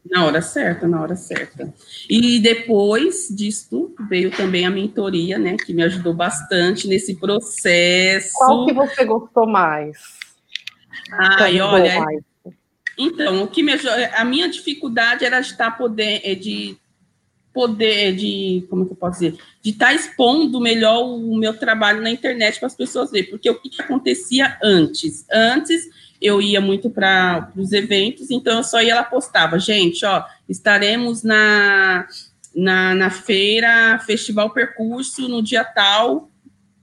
Na hora certa, na hora certa. E depois disso veio também a mentoria, né, que me ajudou bastante nesse processo. Qual que você gostou mais? Ai, olha, mais? Então, o que me a minha dificuldade era estar poder de poder de, como que eu posso dizer, de estar tá expondo melhor o meu trabalho na internet para as pessoas verem, porque o que, que acontecia antes? Antes eu ia muito para os eventos, então eu só ia lá postava, gente, ó, estaremos na, na, na feira Festival Percurso no dia tal,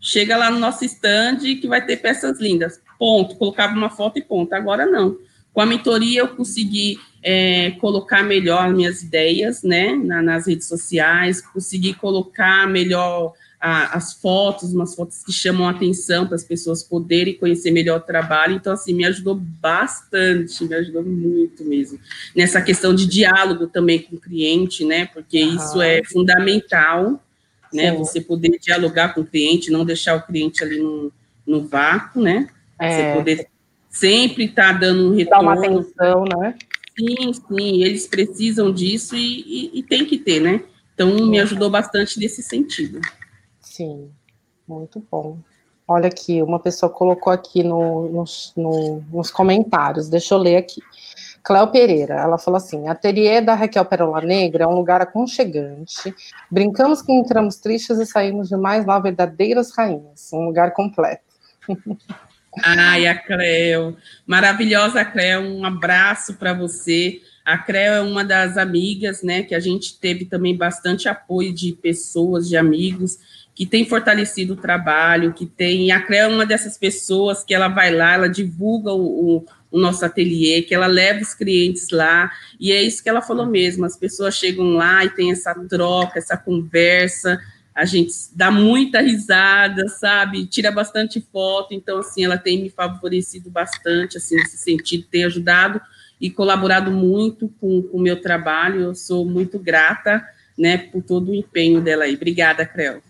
chega lá no nosso stand que vai ter peças lindas. Ponto. Colocava uma foto e ponto. Agora não. Com a mentoria eu consegui é, colocar melhor minhas ideias, né, na, nas redes sociais, consegui colocar melhor a, as fotos, umas fotos que chamam a atenção para as pessoas poderem conhecer melhor o trabalho. Então, assim, me ajudou bastante, me ajudou muito mesmo. Nessa questão de diálogo também com o cliente, né? Porque uhum. isso é fundamental, né? Sim. Você poder dialogar com o cliente, não deixar o cliente ali no, no vácuo, né? É. Você poder sempre estar tá dando um retorno. Dar uma atenção, né? Sim, sim, eles precisam disso e, e, e tem que ter, né? Então, me ajudou bastante nesse sentido. Sim, muito bom. Olha aqui, uma pessoa colocou aqui no, nos, no, nos comentários, deixa eu ler aqui. Cléo Pereira, ela falou assim: Ateliê da Raquel Perola Negra é um lugar aconchegante. Brincamos que entramos tristes e saímos de mais lá verdadeiras rainhas. Um lugar completo. Ai, a Cléo, maravilhosa Cléo, um abraço para você. A Cléo é uma das amigas, né, que a gente teve também bastante apoio de pessoas, de amigos, que tem fortalecido o trabalho, que tem. A CREA é uma dessas pessoas que ela vai lá, ela divulga o, o, o, nosso ateliê, que ela leva os clientes lá, e é isso que ela falou mesmo: as pessoas chegam lá e tem essa troca, essa conversa. A gente dá muita risada, sabe? Tira bastante foto, então assim, ela tem me favorecido bastante, assim, nesse sentido, tem ajudado e colaborado muito com o meu trabalho. Eu sou muito grata, né, por todo o empenho dela aí. Obrigada, Creu.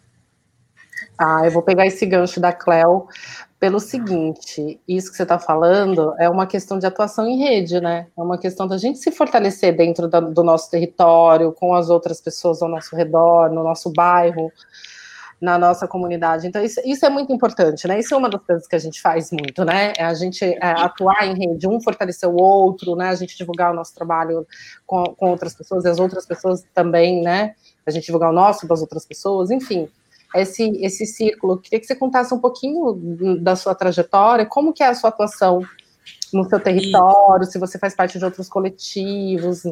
Ah, eu vou pegar esse gancho da Cleo pelo seguinte: isso que você está falando é uma questão de atuação em rede, né? É uma questão da gente se fortalecer dentro da, do nosso território, com as outras pessoas ao nosso redor, no nosso bairro, na nossa comunidade. Então, isso, isso é muito importante, né? Isso é uma das coisas que a gente faz muito, né? É a gente é, atuar em rede, um fortalecer o outro, né? A gente divulgar o nosso trabalho com, com outras pessoas e as outras pessoas também, né? A gente divulgar o nosso das outras pessoas, enfim esse, esse círculo. Queria que você contasse um pouquinho da sua trajetória, como que é a sua atuação no seu território, se você faz parte de outros coletivos,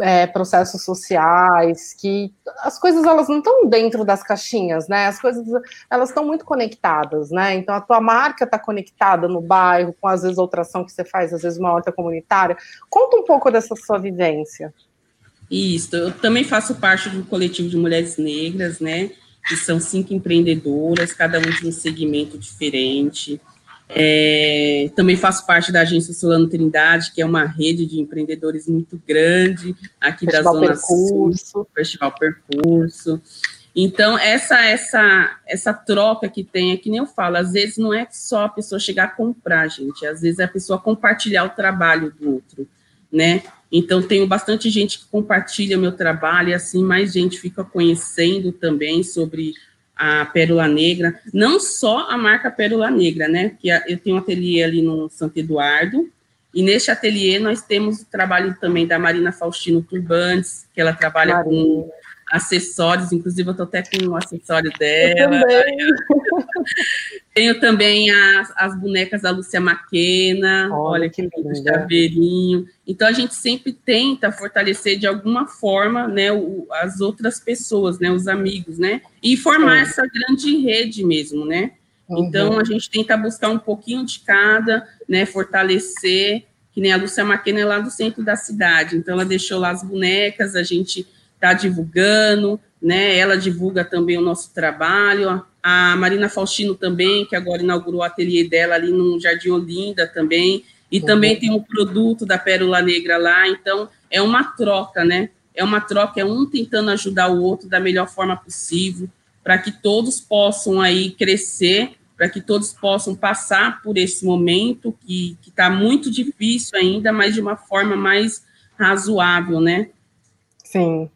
é, processos sociais, que as coisas elas não estão dentro das caixinhas, né? As coisas elas estão muito conectadas, né? Então a tua marca está conectada no bairro, com às vezes outra ação que você faz, às vezes uma horta comunitária. Conta um pouco dessa sua vivência. Isso, eu também faço parte do coletivo de mulheres negras, né? Que são cinco empreendedoras, cada um de um segmento diferente. É, também faço parte da agência Solano Trindade, que é uma rede de empreendedores muito grande aqui Festival da Zona Percurso. Sul, Festival Percurso. Então, essa, essa, essa troca que tem, é que nem eu falo, às vezes não é só a pessoa chegar a comprar, gente, às vezes é a pessoa compartilhar o trabalho do outro, né? Então, tenho bastante gente que compartilha meu trabalho, e assim mais gente fica conhecendo também sobre a Pérola Negra, não só a marca Pérola Negra, né? Que eu tenho um ateliê ali no Santo Eduardo, e neste ateliê nós temos o trabalho também da Marina Faustino Turbantes, que ela trabalha com acessórios, inclusive eu estou até com um acessório dela. Tenho também as, as bonecas da Lúcia Maquena, olha, olha que lindo, chaveirinho. Então a gente sempre tenta fortalecer de alguma forma, né, o, as outras pessoas, né, os amigos, né, e formar essa grande rede mesmo, né. Uhum. Então a gente tenta buscar um pouquinho de cada, né, fortalecer, que nem a Lúcia Maquena é lá do centro da cidade, então ela deixou lá as bonecas, a gente está divulgando, né? Ela divulga também o nosso trabalho. A Marina Faustino também, que agora inaugurou o ateliê dela ali no Jardim Olinda também. E uhum. também tem um produto da Pérola Negra lá. Então, é uma troca, né? É uma troca, é um tentando ajudar o outro da melhor forma possível, para que todos possam aí crescer, para que todos possam passar por esse momento que está muito difícil ainda, mas de uma forma mais razoável, né? Sim,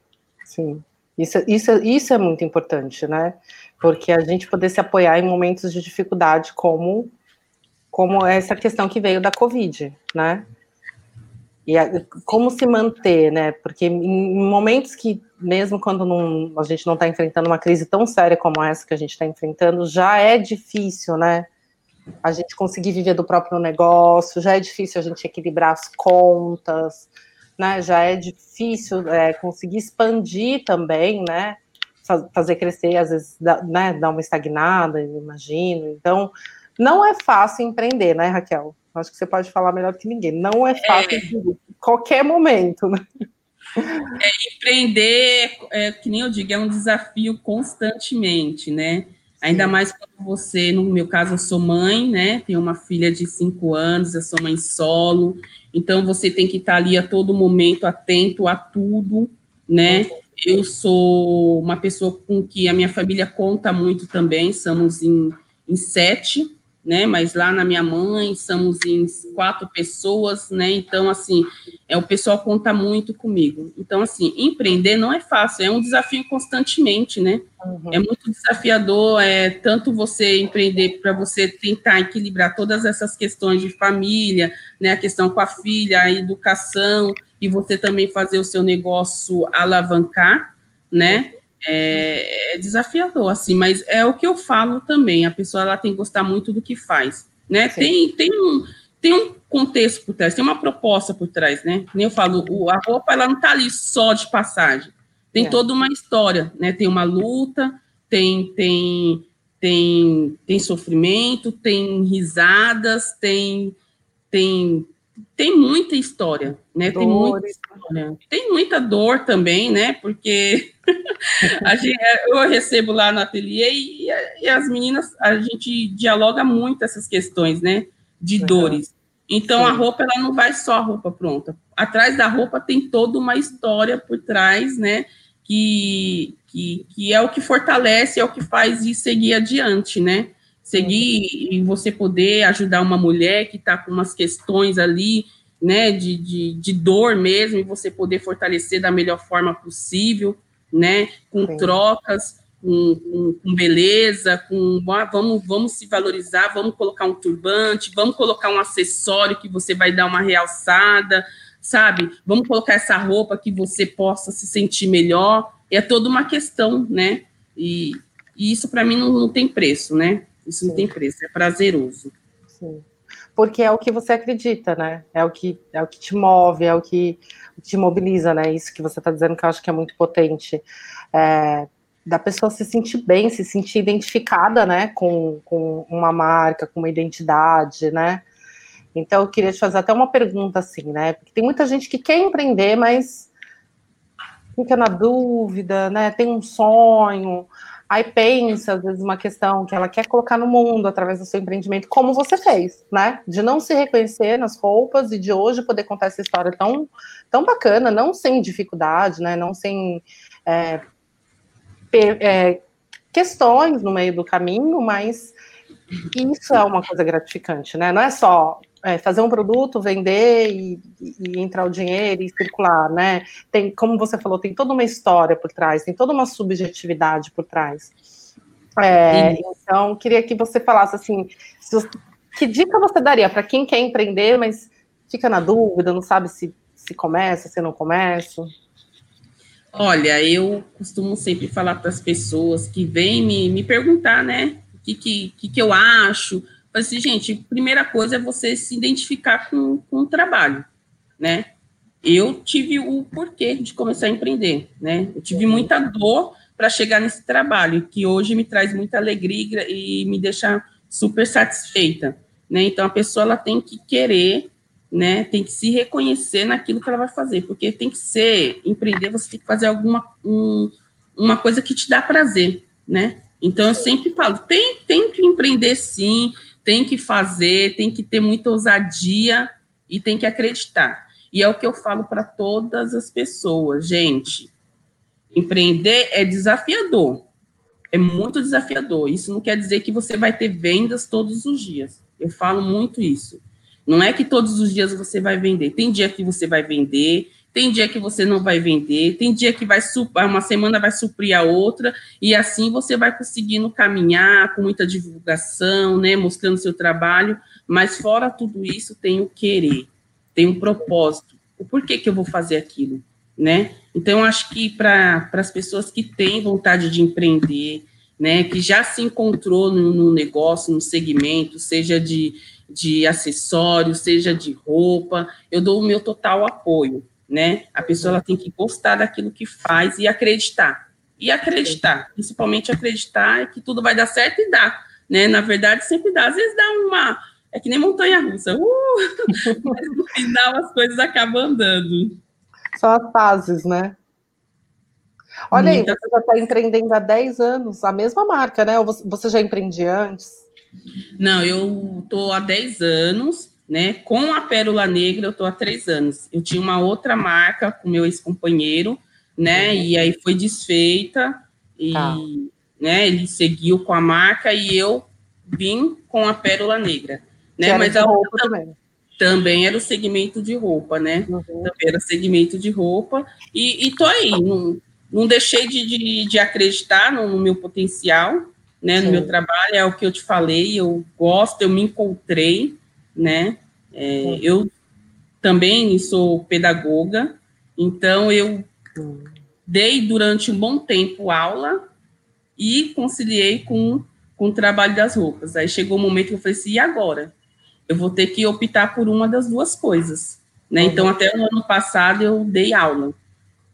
Sim. Isso, isso, isso é muito importante, né? Porque a gente poder se apoiar em momentos de dificuldade, como, como essa questão que veio da Covid, né? E a, como se manter, né? Porque em momentos que, mesmo quando não, a gente não está enfrentando uma crise tão séria como essa que a gente está enfrentando, já é difícil, né? A gente conseguir viver do próprio negócio, já é difícil a gente equilibrar as contas, né, já é difícil é, conseguir expandir também, né, fazer crescer, às vezes, dá, né, dar uma estagnada, imagino. Então, não é fácil empreender, né, Raquel? Acho que você pode falar melhor que ninguém. Não é fácil é. em qualquer momento, né? É, empreender, é, que nem eu digo, é um desafio constantemente, né? Ainda mais quando você, no meu caso, eu sou mãe, né? Tenho uma filha de cinco anos, eu sou mãe solo. Então, você tem que estar ali a todo momento atento a tudo, né? Eu sou uma pessoa com que a minha família conta muito também, somos em, em sete, né? Mas lá na minha mãe somos em quatro pessoas, né? Então, assim, é o pessoal conta muito comigo. Então, assim, empreender não é fácil, é um desafio constantemente, né? Uhum. É muito desafiador, é tanto você empreender para você tentar equilibrar todas essas questões de família, né? A questão com a filha, a educação, e você também fazer o seu negócio alavancar, né? É, é, desafiador, assim, mas é o que eu falo também, a pessoa ela tem que gostar muito do que faz, né? Tem, tem, um, tem um contexto por trás, tem uma proposta por trás, né? Nem eu falo, o, a roupa ela não tá ali só de passagem, tem é. toda uma história, né? Tem uma luta, tem, tem, tem, tem sofrimento, tem risadas, tem, tem tem muita história, né? Tem muita história. Tem muita dor também, né? Porque gente, eu recebo lá no ateliê e, e, as meninas, a gente dialoga muito essas questões, né? De dores. Então Sim. a roupa ela não vai só a roupa pronta. Atrás da roupa tem toda uma história por trás, né? Que, que, que é o que fortalece, é o que faz ir seguir adiante, né? seguir e você poder ajudar uma mulher que está com umas questões ali, né, de, de, de, dor mesmo, e você poder fortalecer da melhor forma possível, né, com Sim. trocas, com, com, com, beleza, com ah, vamos, vamos se valorizar, vamos colocar um turbante, vamos colocar um acessório que você vai dar uma realçada, sabe? Vamos colocar essa roupa que você possa se sentir melhor. É toda uma questão, né? E, e isso para mim não, não tem preço, né? Isso Sim. não tem preço, é prazeroso. Sim. Porque é o que você acredita, né? É o que, é o que te move, é o que te mobiliza, né? Isso que você está dizendo que eu acho que é muito potente. É, da pessoa se sentir bem, se sentir identificada, né, com, com uma marca, com uma identidade, né? Então, eu queria te fazer até uma pergunta assim, né? Porque tem muita gente que quer empreender, mas fica na dúvida, né? Tem um sonho, Aí pensa, às vezes, uma questão que ela quer colocar no mundo através do seu empreendimento, como você fez, né? De não se reconhecer nas roupas e de hoje poder contar essa história tão, tão bacana, não sem dificuldade, né? Não sem é, é, questões no meio do caminho, mas isso é uma coisa gratificante, né? Não é só é, fazer um produto, vender e, e, entrar o dinheiro e circular, né? Tem, como você falou, tem toda uma história por trás, tem toda uma subjetividade por trás. É, então, queria que você falasse assim, você, que dica você daria para quem quer empreender, mas fica na dúvida, não sabe se, se começa, se não começa? Olha, eu costumo sempre falar para as pessoas que vêm me, me perguntar, né, o que, que, que eu acho, assim, gente, primeira coisa é você se identificar com, com o trabalho, né? Eu tive o porquê de começar a empreender, né? Eu tive muita dor para chegar nesse trabalho, que hoje me traz muita alegria e me deixa super satisfeita, né? Então a pessoa ela tem que querer, né? Tem que se reconhecer naquilo que ela vai fazer, porque tem que ser empreender, você tem que fazer alguma um, uma coisa que te dá prazer, né? Então eu sempre falo, tem tem que empreender sim, tem que fazer, tem que ter muita ousadia e tem que acreditar. E é o que eu falo para todas as pessoas, gente. Empreender é desafiador, é muito desafiador. Isso não quer dizer que você vai ter vendas todos os dias. Eu falo muito isso. Não é que todos os dias você vai vender. Tem dia que você vai vender, tem dia que você não vai vender, tem dia que vai uma semana vai suprir a outra, e assim você vai conseguindo caminhar com muita divulgação, né, mostrando seu trabalho, mas fora tudo isso tem o querer, tem um propósito. O porquê que eu vou fazer aquilo, né? Então, acho que para as pessoas que têm vontade de empreender, né, que já se encontrou no, no negócio, no segmento, seja de, de acessórios, seja de roupa, eu dou o meu total apoio né? A pessoa ela tem que gostar daquilo que faz e acreditar. e acreditar, principalmente acreditar que tudo vai dar certo e dá, né? Na verdade, sempre dá. Às vezes dá uma, é que nem montanha russa, uh! mas no final as coisas acabam andando. São as fases, né? Olha aí, você já está empreendendo há 10 anos, a mesma marca, né? Ou você já empreendia antes? Não, eu estou há 10 anos, né? Com a Pérola Negra, eu estou há 3 anos. Eu tinha uma outra marca com meu ex-companheiro, né? Uhum. E aí foi desfeita, e tá. né, ele seguiu com a marca e eu vim com a Pérola Negra. Né? Mas a roupa também. também era o segmento de roupa, né? Uhum. Também era segmento de roupa. E, e tô aí, não, não deixei de, de, de acreditar no, no, meu potencial, né? Sim. No meu trabalho, é o que eu te falei, eu gosto, eu me encontrei, né? É, eu também sou pedagoga, então eu dei durante um bom tempo aula e conciliei com, com o trabalho das roupas. Aí chegou o um momento que eu falei assim, e agora? Eu vou ter que optar por uma das duas coisas, né? Então, até o ano passado eu dei aula.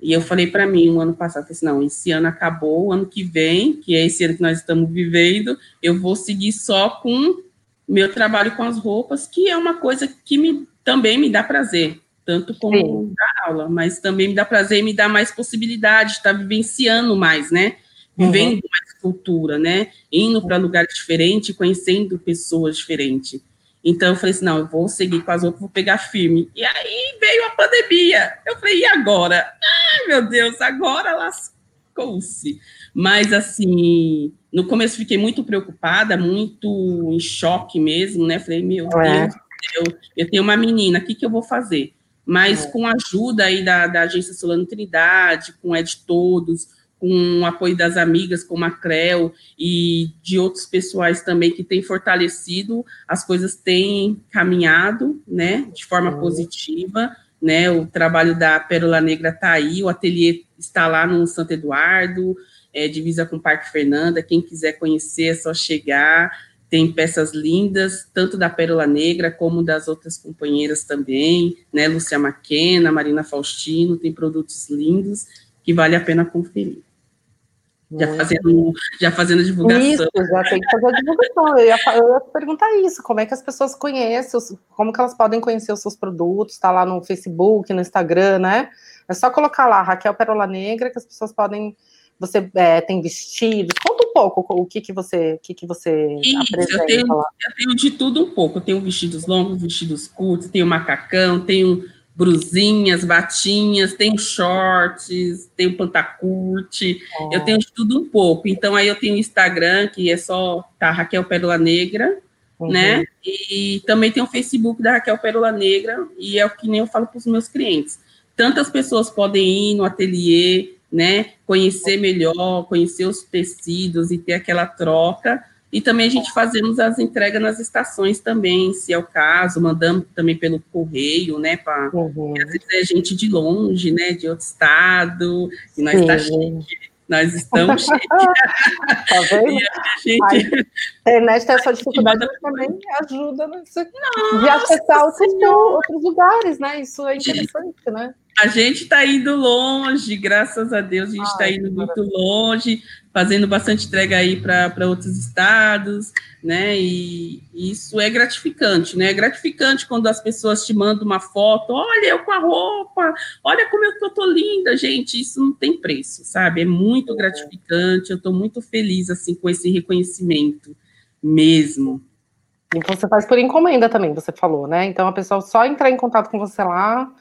E eu falei para mim, no ano passado, assim, não, esse ano acabou, o ano que vem, que é esse ano que nós estamos vivendo, eu vou seguir só com meu trabalho com as roupas, que é uma coisa que me, também me dá prazer, tanto como dar aula, mas também me dá prazer e me dá mais possibilidade de estar vivenciando mais, né? Vivendo uhum. mais cultura, né? Indo para lugares diferentes, conhecendo pessoas diferentes. Então eu falei assim, não, eu vou seguir com as outras, vou pegar firme. E aí veio a pandemia. Eu falei, e agora? Ai, meu Deus, agora lascou-se. Mas assim, no começo fiquei muito preocupada, muito em choque mesmo, né? Falei, meu é. Deus, eu, eu tenho uma menina, o que, que eu vou fazer? Mas é. com a ajuda aí da, da Agência Solano Trindade, com a de todos, com o apoio das amigas como a Creu e de outros pessoais também que têm fortalecido, as coisas têm caminhado, né, de forma uhum. positiva, né, o trabalho da Pérola Negra está aí, o ateliê está lá no Santo Eduardo, é, divisa com o Parque Fernanda, quem quiser conhecer é só chegar, tem peças lindas, tanto da Pérola Negra como das outras companheiras também, né, Lúcia Maquena, Marina Faustino, tem produtos lindos que vale a pena conferir. Já fazendo, já fazendo divulgação. Isso, já tem que fazer a divulgação. Eu ia, eu ia perguntar isso, como é que as pessoas conhecem, como que elas podem conhecer os seus produtos, está lá no Facebook, no Instagram, né? É só colocar lá, Raquel Perola Negra, que as pessoas podem. Você é, tem vestidos? Conta um pouco o que, que você, o que, que você Isso, apresenta. Eu tenho, eu tenho de tudo um pouco. Eu tenho vestidos longos, vestidos curtos, tenho macacão, tenho brusinhas, batinhas, tem shorts, tem pantacurte, oh. eu tenho de tudo um pouco. Então, aí eu tenho o Instagram, que é só tá, Raquel Pérola Negra, uhum. né? E também tem o Facebook da Raquel Pérola Negra, e é o que nem eu falo para os meus clientes. Tantas pessoas podem ir no ateliê, né? Conhecer melhor, conhecer os tecidos e ter aquela troca, e também a gente fazemos as entregas nas estações também, se é o caso, mandamos também pelo correio, né? Pra, uhum. Às vezes é gente de longe, né? De outro estado, e nós está cheio. Nós estamos cheios. tá vendo? a, gente... a internet tem essa dificuldade, mas também ajuda Nossa, de acessar outros, outros lugares, né? Isso é interessante, né? A gente está indo longe, graças a Deus, a gente está indo muito longe, fazendo bastante entrega aí para outros estados, né? E isso é gratificante, né? É gratificante quando as pessoas te mandam uma foto, olha eu com a roupa, olha como eu tô, tô linda, gente, isso não tem preço, sabe? É muito gratificante, eu estou muito feliz assim com esse reconhecimento mesmo. E você faz por encomenda também, você falou, né? Então a pessoa só entrar em contato com você lá,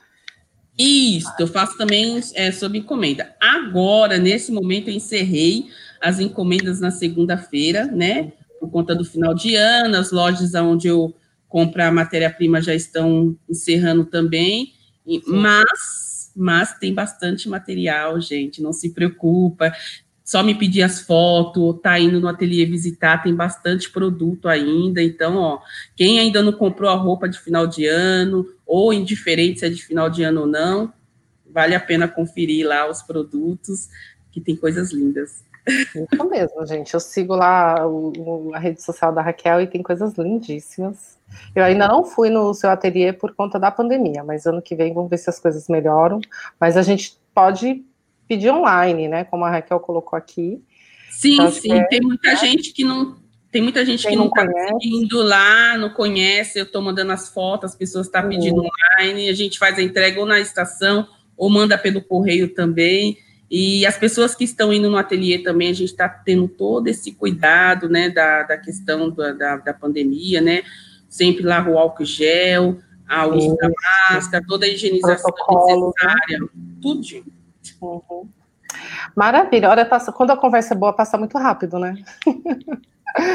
isso, eu faço também é, sob encomenda. Agora, nesse momento, eu encerrei as encomendas na segunda-feira, né? Por conta do final de ano, as lojas onde eu compro a matéria-prima já estão encerrando também. Mas, mas tem bastante material, gente, não se preocupa só me pedir as fotos, tá indo no ateliê visitar, tem bastante produto ainda. Então, ó, quem ainda não comprou a roupa de final de ano, ou indiferente se é de final de ano ou não, vale a pena conferir lá os produtos, que tem coisas lindas. Isso mesmo, gente. Eu sigo lá o, a rede social da Raquel e tem coisas lindíssimas. Eu ainda não fui no seu ateliê por conta da pandemia, mas ano que vem vamos ver se as coisas melhoram. Mas a gente pode pedir online, né? Como a Raquel colocou aqui. Sim, então, sim. É, tem muita gente que não. Tem muita gente que não, não tá indo lá, não conhece. Eu estou mandando as fotos, as pessoas estão tá pedindo uhum. online, a gente faz a entrega ou na estação, ou manda pelo correio também. E as pessoas que estão indo no ateliê também, a gente está tendo todo esse cuidado, né, da, da questão da, da, da pandemia, né, sempre lá o álcool gel, a uso da máscara, toda a higienização Protocolo, né? necessária, tudo. Uhum. Maravilha. Olha, passa, quando a conversa é boa, passa muito rápido, né?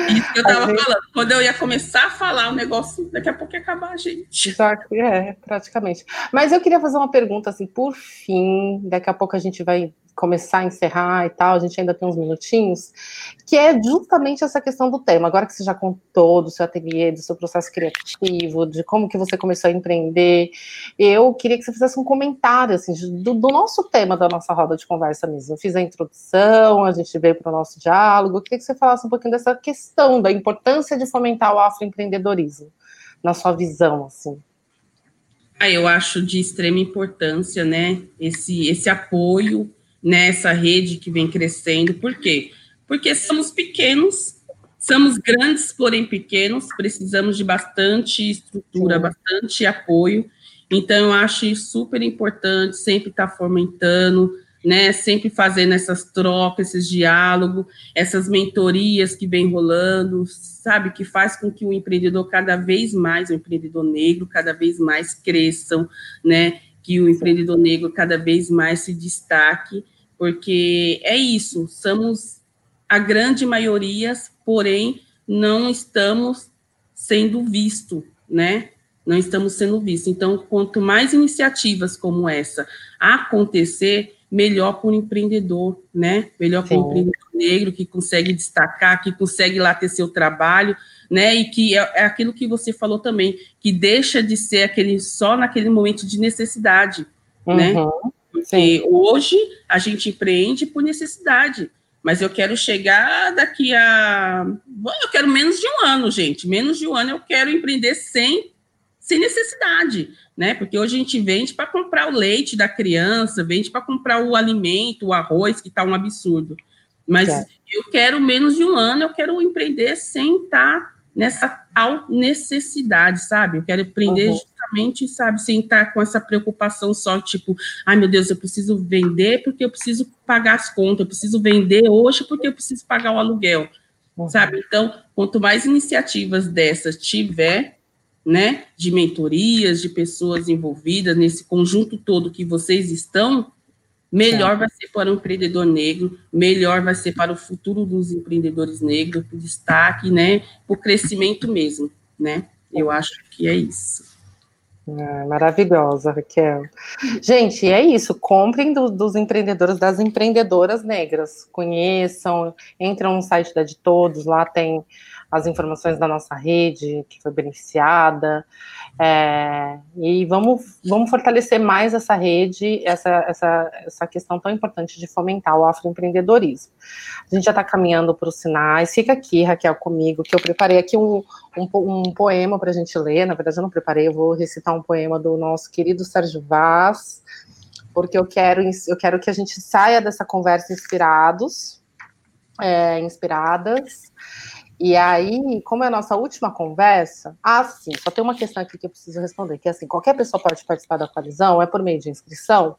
Isso que eu estava gente... falando. Quando eu ia começar a falar o negócio, daqui a pouco ia acabar, gente. Já, é, praticamente. Mas eu queria fazer uma pergunta, assim, por fim, daqui a pouco a gente vai começar a encerrar e tal, a gente ainda tem uns minutinhos, que é justamente essa questão do tema. Agora que você já contou do seu ateliê, do seu processo criativo, de como que você começou a empreender, eu queria que você fizesse um comentário, assim, do, do nosso tema da nossa roda de conversa mesmo. Eu fiz a introdução, a gente veio para o nosso diálogo, eu queria que você falasse um pouquinho dessa questão, da importância de fomentar o afroempreendedorismo, na sua visão, assim. Ah, eu acho de extrema importância, né, esse, esse apoio nessa rede que vem crescendo. Por quê? Porque somos pequenos, somos grandes, porém pequenos, precisamos de bastante estrutura, Sim. bastante apoio. Então, eu acho super importante sempre estar tá fomentando, né, sempre fazendo essas trocas, esses diálogos, essas mentorias que vem rolando, sabe, que faz com que o empreendedor cada vez mais, o empreendedor negro, cada vez mais cresçam, né, que o empreendedor negro cada vez mais se destaque porque é isso, somos a grande maioria, porém não estamos sendo visto, né? Não estamos sendo vistos. Então, quanto mais iniciativas como essa acontecer, melhor para o empreendedor, né? Melhor para o empreendedor negro que consegue destacar, que consegue lá ter seu trabalho, né? E que é, é, aquilo que você falou também, que deixa de ser aquele só naquele momento de necessidade, né? uhum. né? Porque Sim. hoje a gente empreende por necessidade, mas eu quero chegar daqui a. Eu quero menos de um ano, gente. Menos de um ano eu quero empreender sem, sem necessidade, né? Porque hoje a gente vende para comprar o leite da criança, vende para comprar o alimento, o arroz, que está um absurdo. Mas é. eu quero menos de um ano, eu quero empreender sem estar nessa necessidade, sabe? Eu quero empreender uhum justamente, sabe, sem estar com essa preocupação só, tipo, ai meu Deus, eu preciso vender porque eu preciso pagar as contas, eu preciso vender hoje porque eu preciso pagar o aluguel, uhum. sabe? Então, quanto mais iniciativas dessas tiver, né, de mentorias, de pessoas envolvidas nesse conjunto todo que vocês estão, melhor vai ser para o empreendedor negro, melhor vai ser para o futuro dos empreendedores negros, o destaque, né, o crescimento mesmo, né? Eu acho que é isso. É, maravilhosa, Raquel. Gente, é isso. Comprem do, dos empreendedores, das empreendedoras negras. Conheçam, entram no site da de todos, lá tem as informações da nossa rede que foi beneficiada. É, e vamos, vamos fortalecer mais essa rede, essa, essa, essa questão tão importante de fomentar o afroempreendedorismo. A gente já está caminhando para os sinais. Fica aqui, Raquel, comigo, que eu preparei aqui um, um, um poema para a gente ler. Na verdade, eu não preparei, eu vou recitar um poema do nosso querido Sérgio Vaz, porque eu quero, eu quero que a gente saia dessa conversa inspirados, é, inspiradas e aí, como é a nossa última conversa, ah, sim, só tem uma questão aqui que eu preciso responder, que é assim, qualquer pessoa pode participar da coalizão, é por meio de inscrição.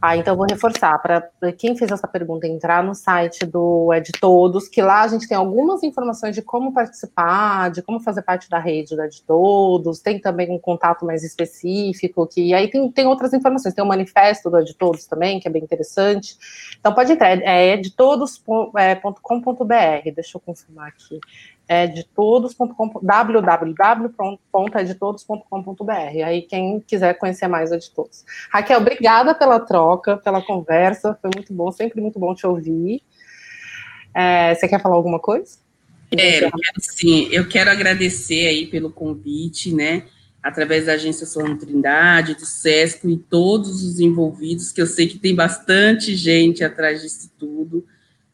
Ah, então vou reforçar para quem fez essa pergunta entrar no site do É de Todos, que lá a gente tem algumas informações de como participar, de como fazer parte da rede do É de Todos, tem também um contato mais específico, que aí tem, tem outras informações, tem o um manifesto do É de Todos também, que é bem interessante. Então pode entrar, é editodos.com.br, é, deixa eu confirmar aqui é de todos.com, www.editodos.com.br. Aí quem quiser conhecer mais é de todos. Raquel, obrigada pela troca, pela conversa, foi muito bom, sempre muito bom te ouvir. É, você quer falar alguma coisa? É, quero sim, eu quero agradecer aí pelo convite, né, através da Agência Solano Trindade, do SESCO e todos os envolvidos, que eu sei que tem bastante gente atrás disso tudo,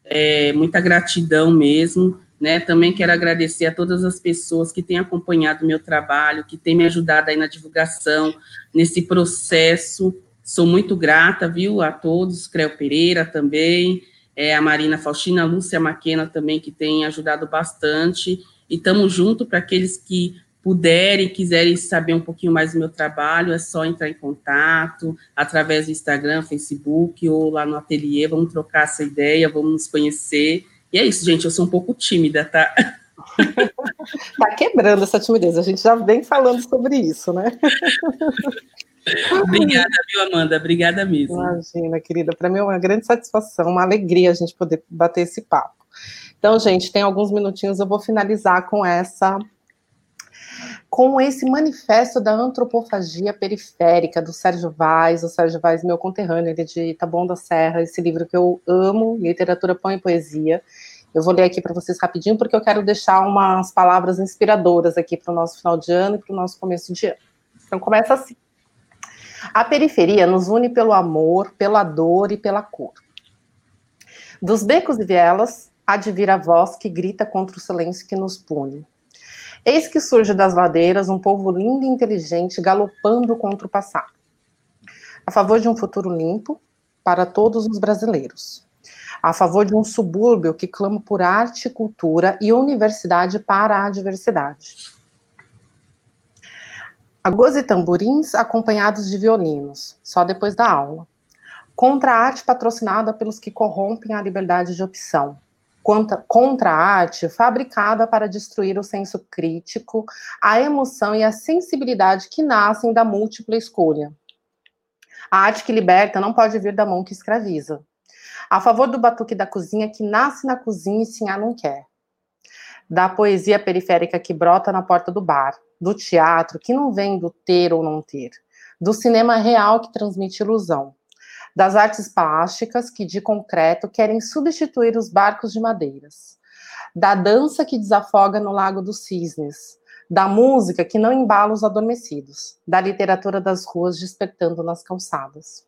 é, muita gratidão mesmo, né? Também quero agradecer a todas as pessoas que têm acompanhado meu trabalho, que têm me ajudado aí na divulgação, nesse processo, Sou muito grata, viu, a todos, Creu Pereira também, é, a Marina Faustina, a Lúcia Maquena também, que tem ajudado bastante, e estamos junto para aqueles que puderem, quiserem saber um pouquinho mais do meu trabalho, é só entrar em contato através do Instagram, Facebook ou lá no ateliê, vamos trocar essa ideia, vamos nos conhecer. E é isso, gente, eu sou um pouco tímida, tá? tá quebrando essa timidez, a gente já vem falando sobre isso, né? Obrigada, viu, Amanda? Obrigada mesmo. Imagina, querida, para mim é uma grande satisfação, uma alegria a gente poder bater esse papo. Então, gente, tem alguns minutinhos, eu vou finalizar com essa com esse manifesto da antropofagia periférica do Sérgio Vaz, o Sérgio Vaz, meu conterrâneo, ele é de Taboão da Serra, esse livro que eu amo, Literatura, Pão e Poesia. Eu vou ler aqui para vocês rapidinho, porque eu quero deixar umas palavras inspiradoras aqui para o nosso final de ano e para o nosso começo de ano. Então, começa assim. A periferia nos une pelo amor, pela dor e pela cor. Dos becos e vielas, há de vir a voz que grita contra o silêncio que nos pune. Eis que surge das ladeiras um povo lindo e inteligente galopando contra o passado. A favor de um futuro limpo para todos os brasileiros. A favor de um subúrbio que clama por arte, cultura e universidade para a diversidade. Agos e tamborins acompanhados de violinos, só depois da aula. Contra a arte patrocinada pelos que corrompem a liberdade de opção contra, contra a arte fabricada para destruir o senso crítico, a emoção e a sensibilidade que nascem da múltipla escolha. A arte que liberta não pode vir da mão que escraviza. A favor do batuque da cozinha que nasce na cozinha e a não quer. Da poesia periférica que brota na porta do bar. Do teatro que não vem do ter ou não ter. Do cinema real que transmite ilusão das artes plásticas que, de concreto, querem substituir os barcos de madeiras, da dança que desafoga no Lago dos Cisnes, da música que não embala os adormecidos, da literatura das ruas despertando nas calçadas.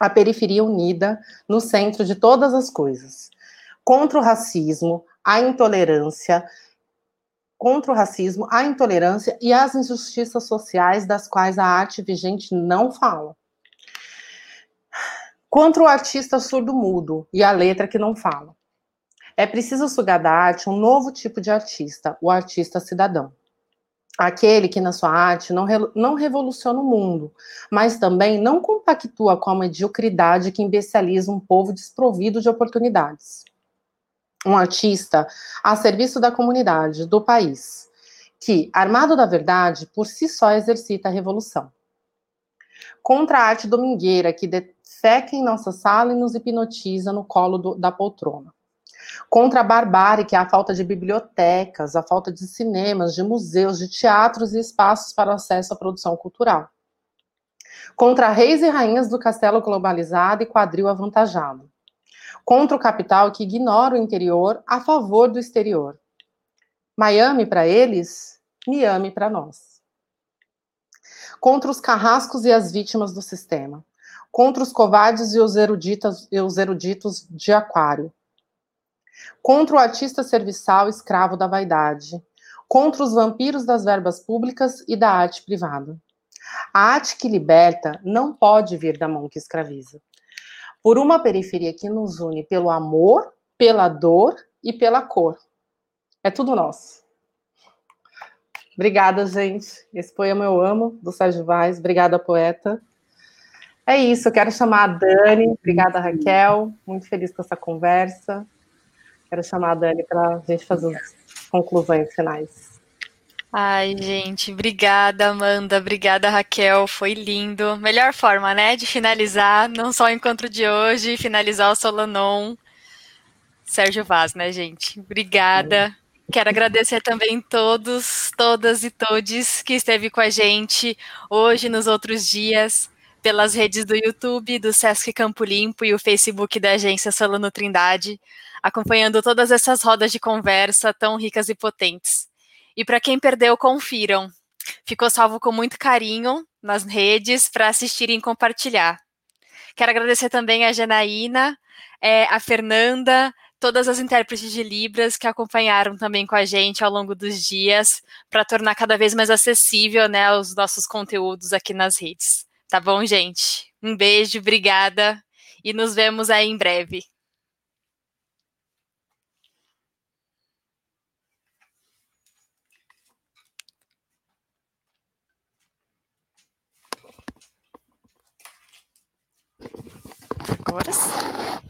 A periferia unida no centro de todas as coisas. Contra o racismo, a intolerância, contra o racismo, a intolerância e as injustiças sociais das quais a arte vigente não fala contra o artista surdo-mudo e a letra que não fala. É preciso sugar da arte um novo tipo de artista, o artista cidadão. Aquele que na sua arte não, re, não revoluciona o mundo, mas também não compactua com a mediocridade que imbeciliza um povo desprovido de oportunidades. Um artista a serviço da comunidade, do país, que, armado da verdade, por si só exercita a revolução. Contra a arte domingueira que, de, feca em nossa sala e nos hipnotiza no colo do, da poltrona. Contra a barbárie, que é a falta de bibliotecas, a falta de cinemas, de museus, de teatros e espaços para acesso à produção cultural. Contra reis e rainhas do castelo globalizado e quadril avantajado. Contra o capital que ignora o interior a favor do exterior. Miami para eles, Miami para nós. Contra os carrascos e as vítimas do sistema contra os covardes e os eruditos, e os eruditos de Aquário, contra o artista serviçal escravo da vaidade, contra os vampiros das verbas públicas e da arte privada. A arte que liberta não pode vir da mão que escraviza. Por uma periferia que nos une pelo amor, pela dor e pela cor. É tudo nosso. Obrigada, gente. Esse poema eu amo, do Sérgio Vaz. Obrigada, poeta. É isso, eu quero chamar a Dani. Obrigada, Raquel. Muito feliz com essa conversa. Quero chamar a Dani para a gente fazer as conclusões finais. Ai, gente, obrigada, Amanda, obrigada, Raquel, foi lindo. Melhor forma, né, de finalizar, não só o encontro de hoje, finalizar o Solanon. Sérgio Vaz, né, gente? Obrigada. Quero agradecer também todos, todas e todes que esteve com a gente hoje, nos outros dias pelas redes do YouTube, do Sesc Campo Limpo e o Facebook da agência Solano Trindade, acompanhando todas essas rodas de conversa tão ricas e potentes. E para quem perdeu, confiram. Ficou salvo com muito carinho nas redes para assistirem e compartilhar. Quero agradecer também a Janaína, é, a Fernanda, todas as intérpretes de Libras que acompanharam também com a gente ao longo dos dias, para tornar cada vez mais acessível né, os nossos conteúdos aqui nas redes. Tá bom, gente? Um beijo, obrigada e nos vemos aí em breve. Agora sim.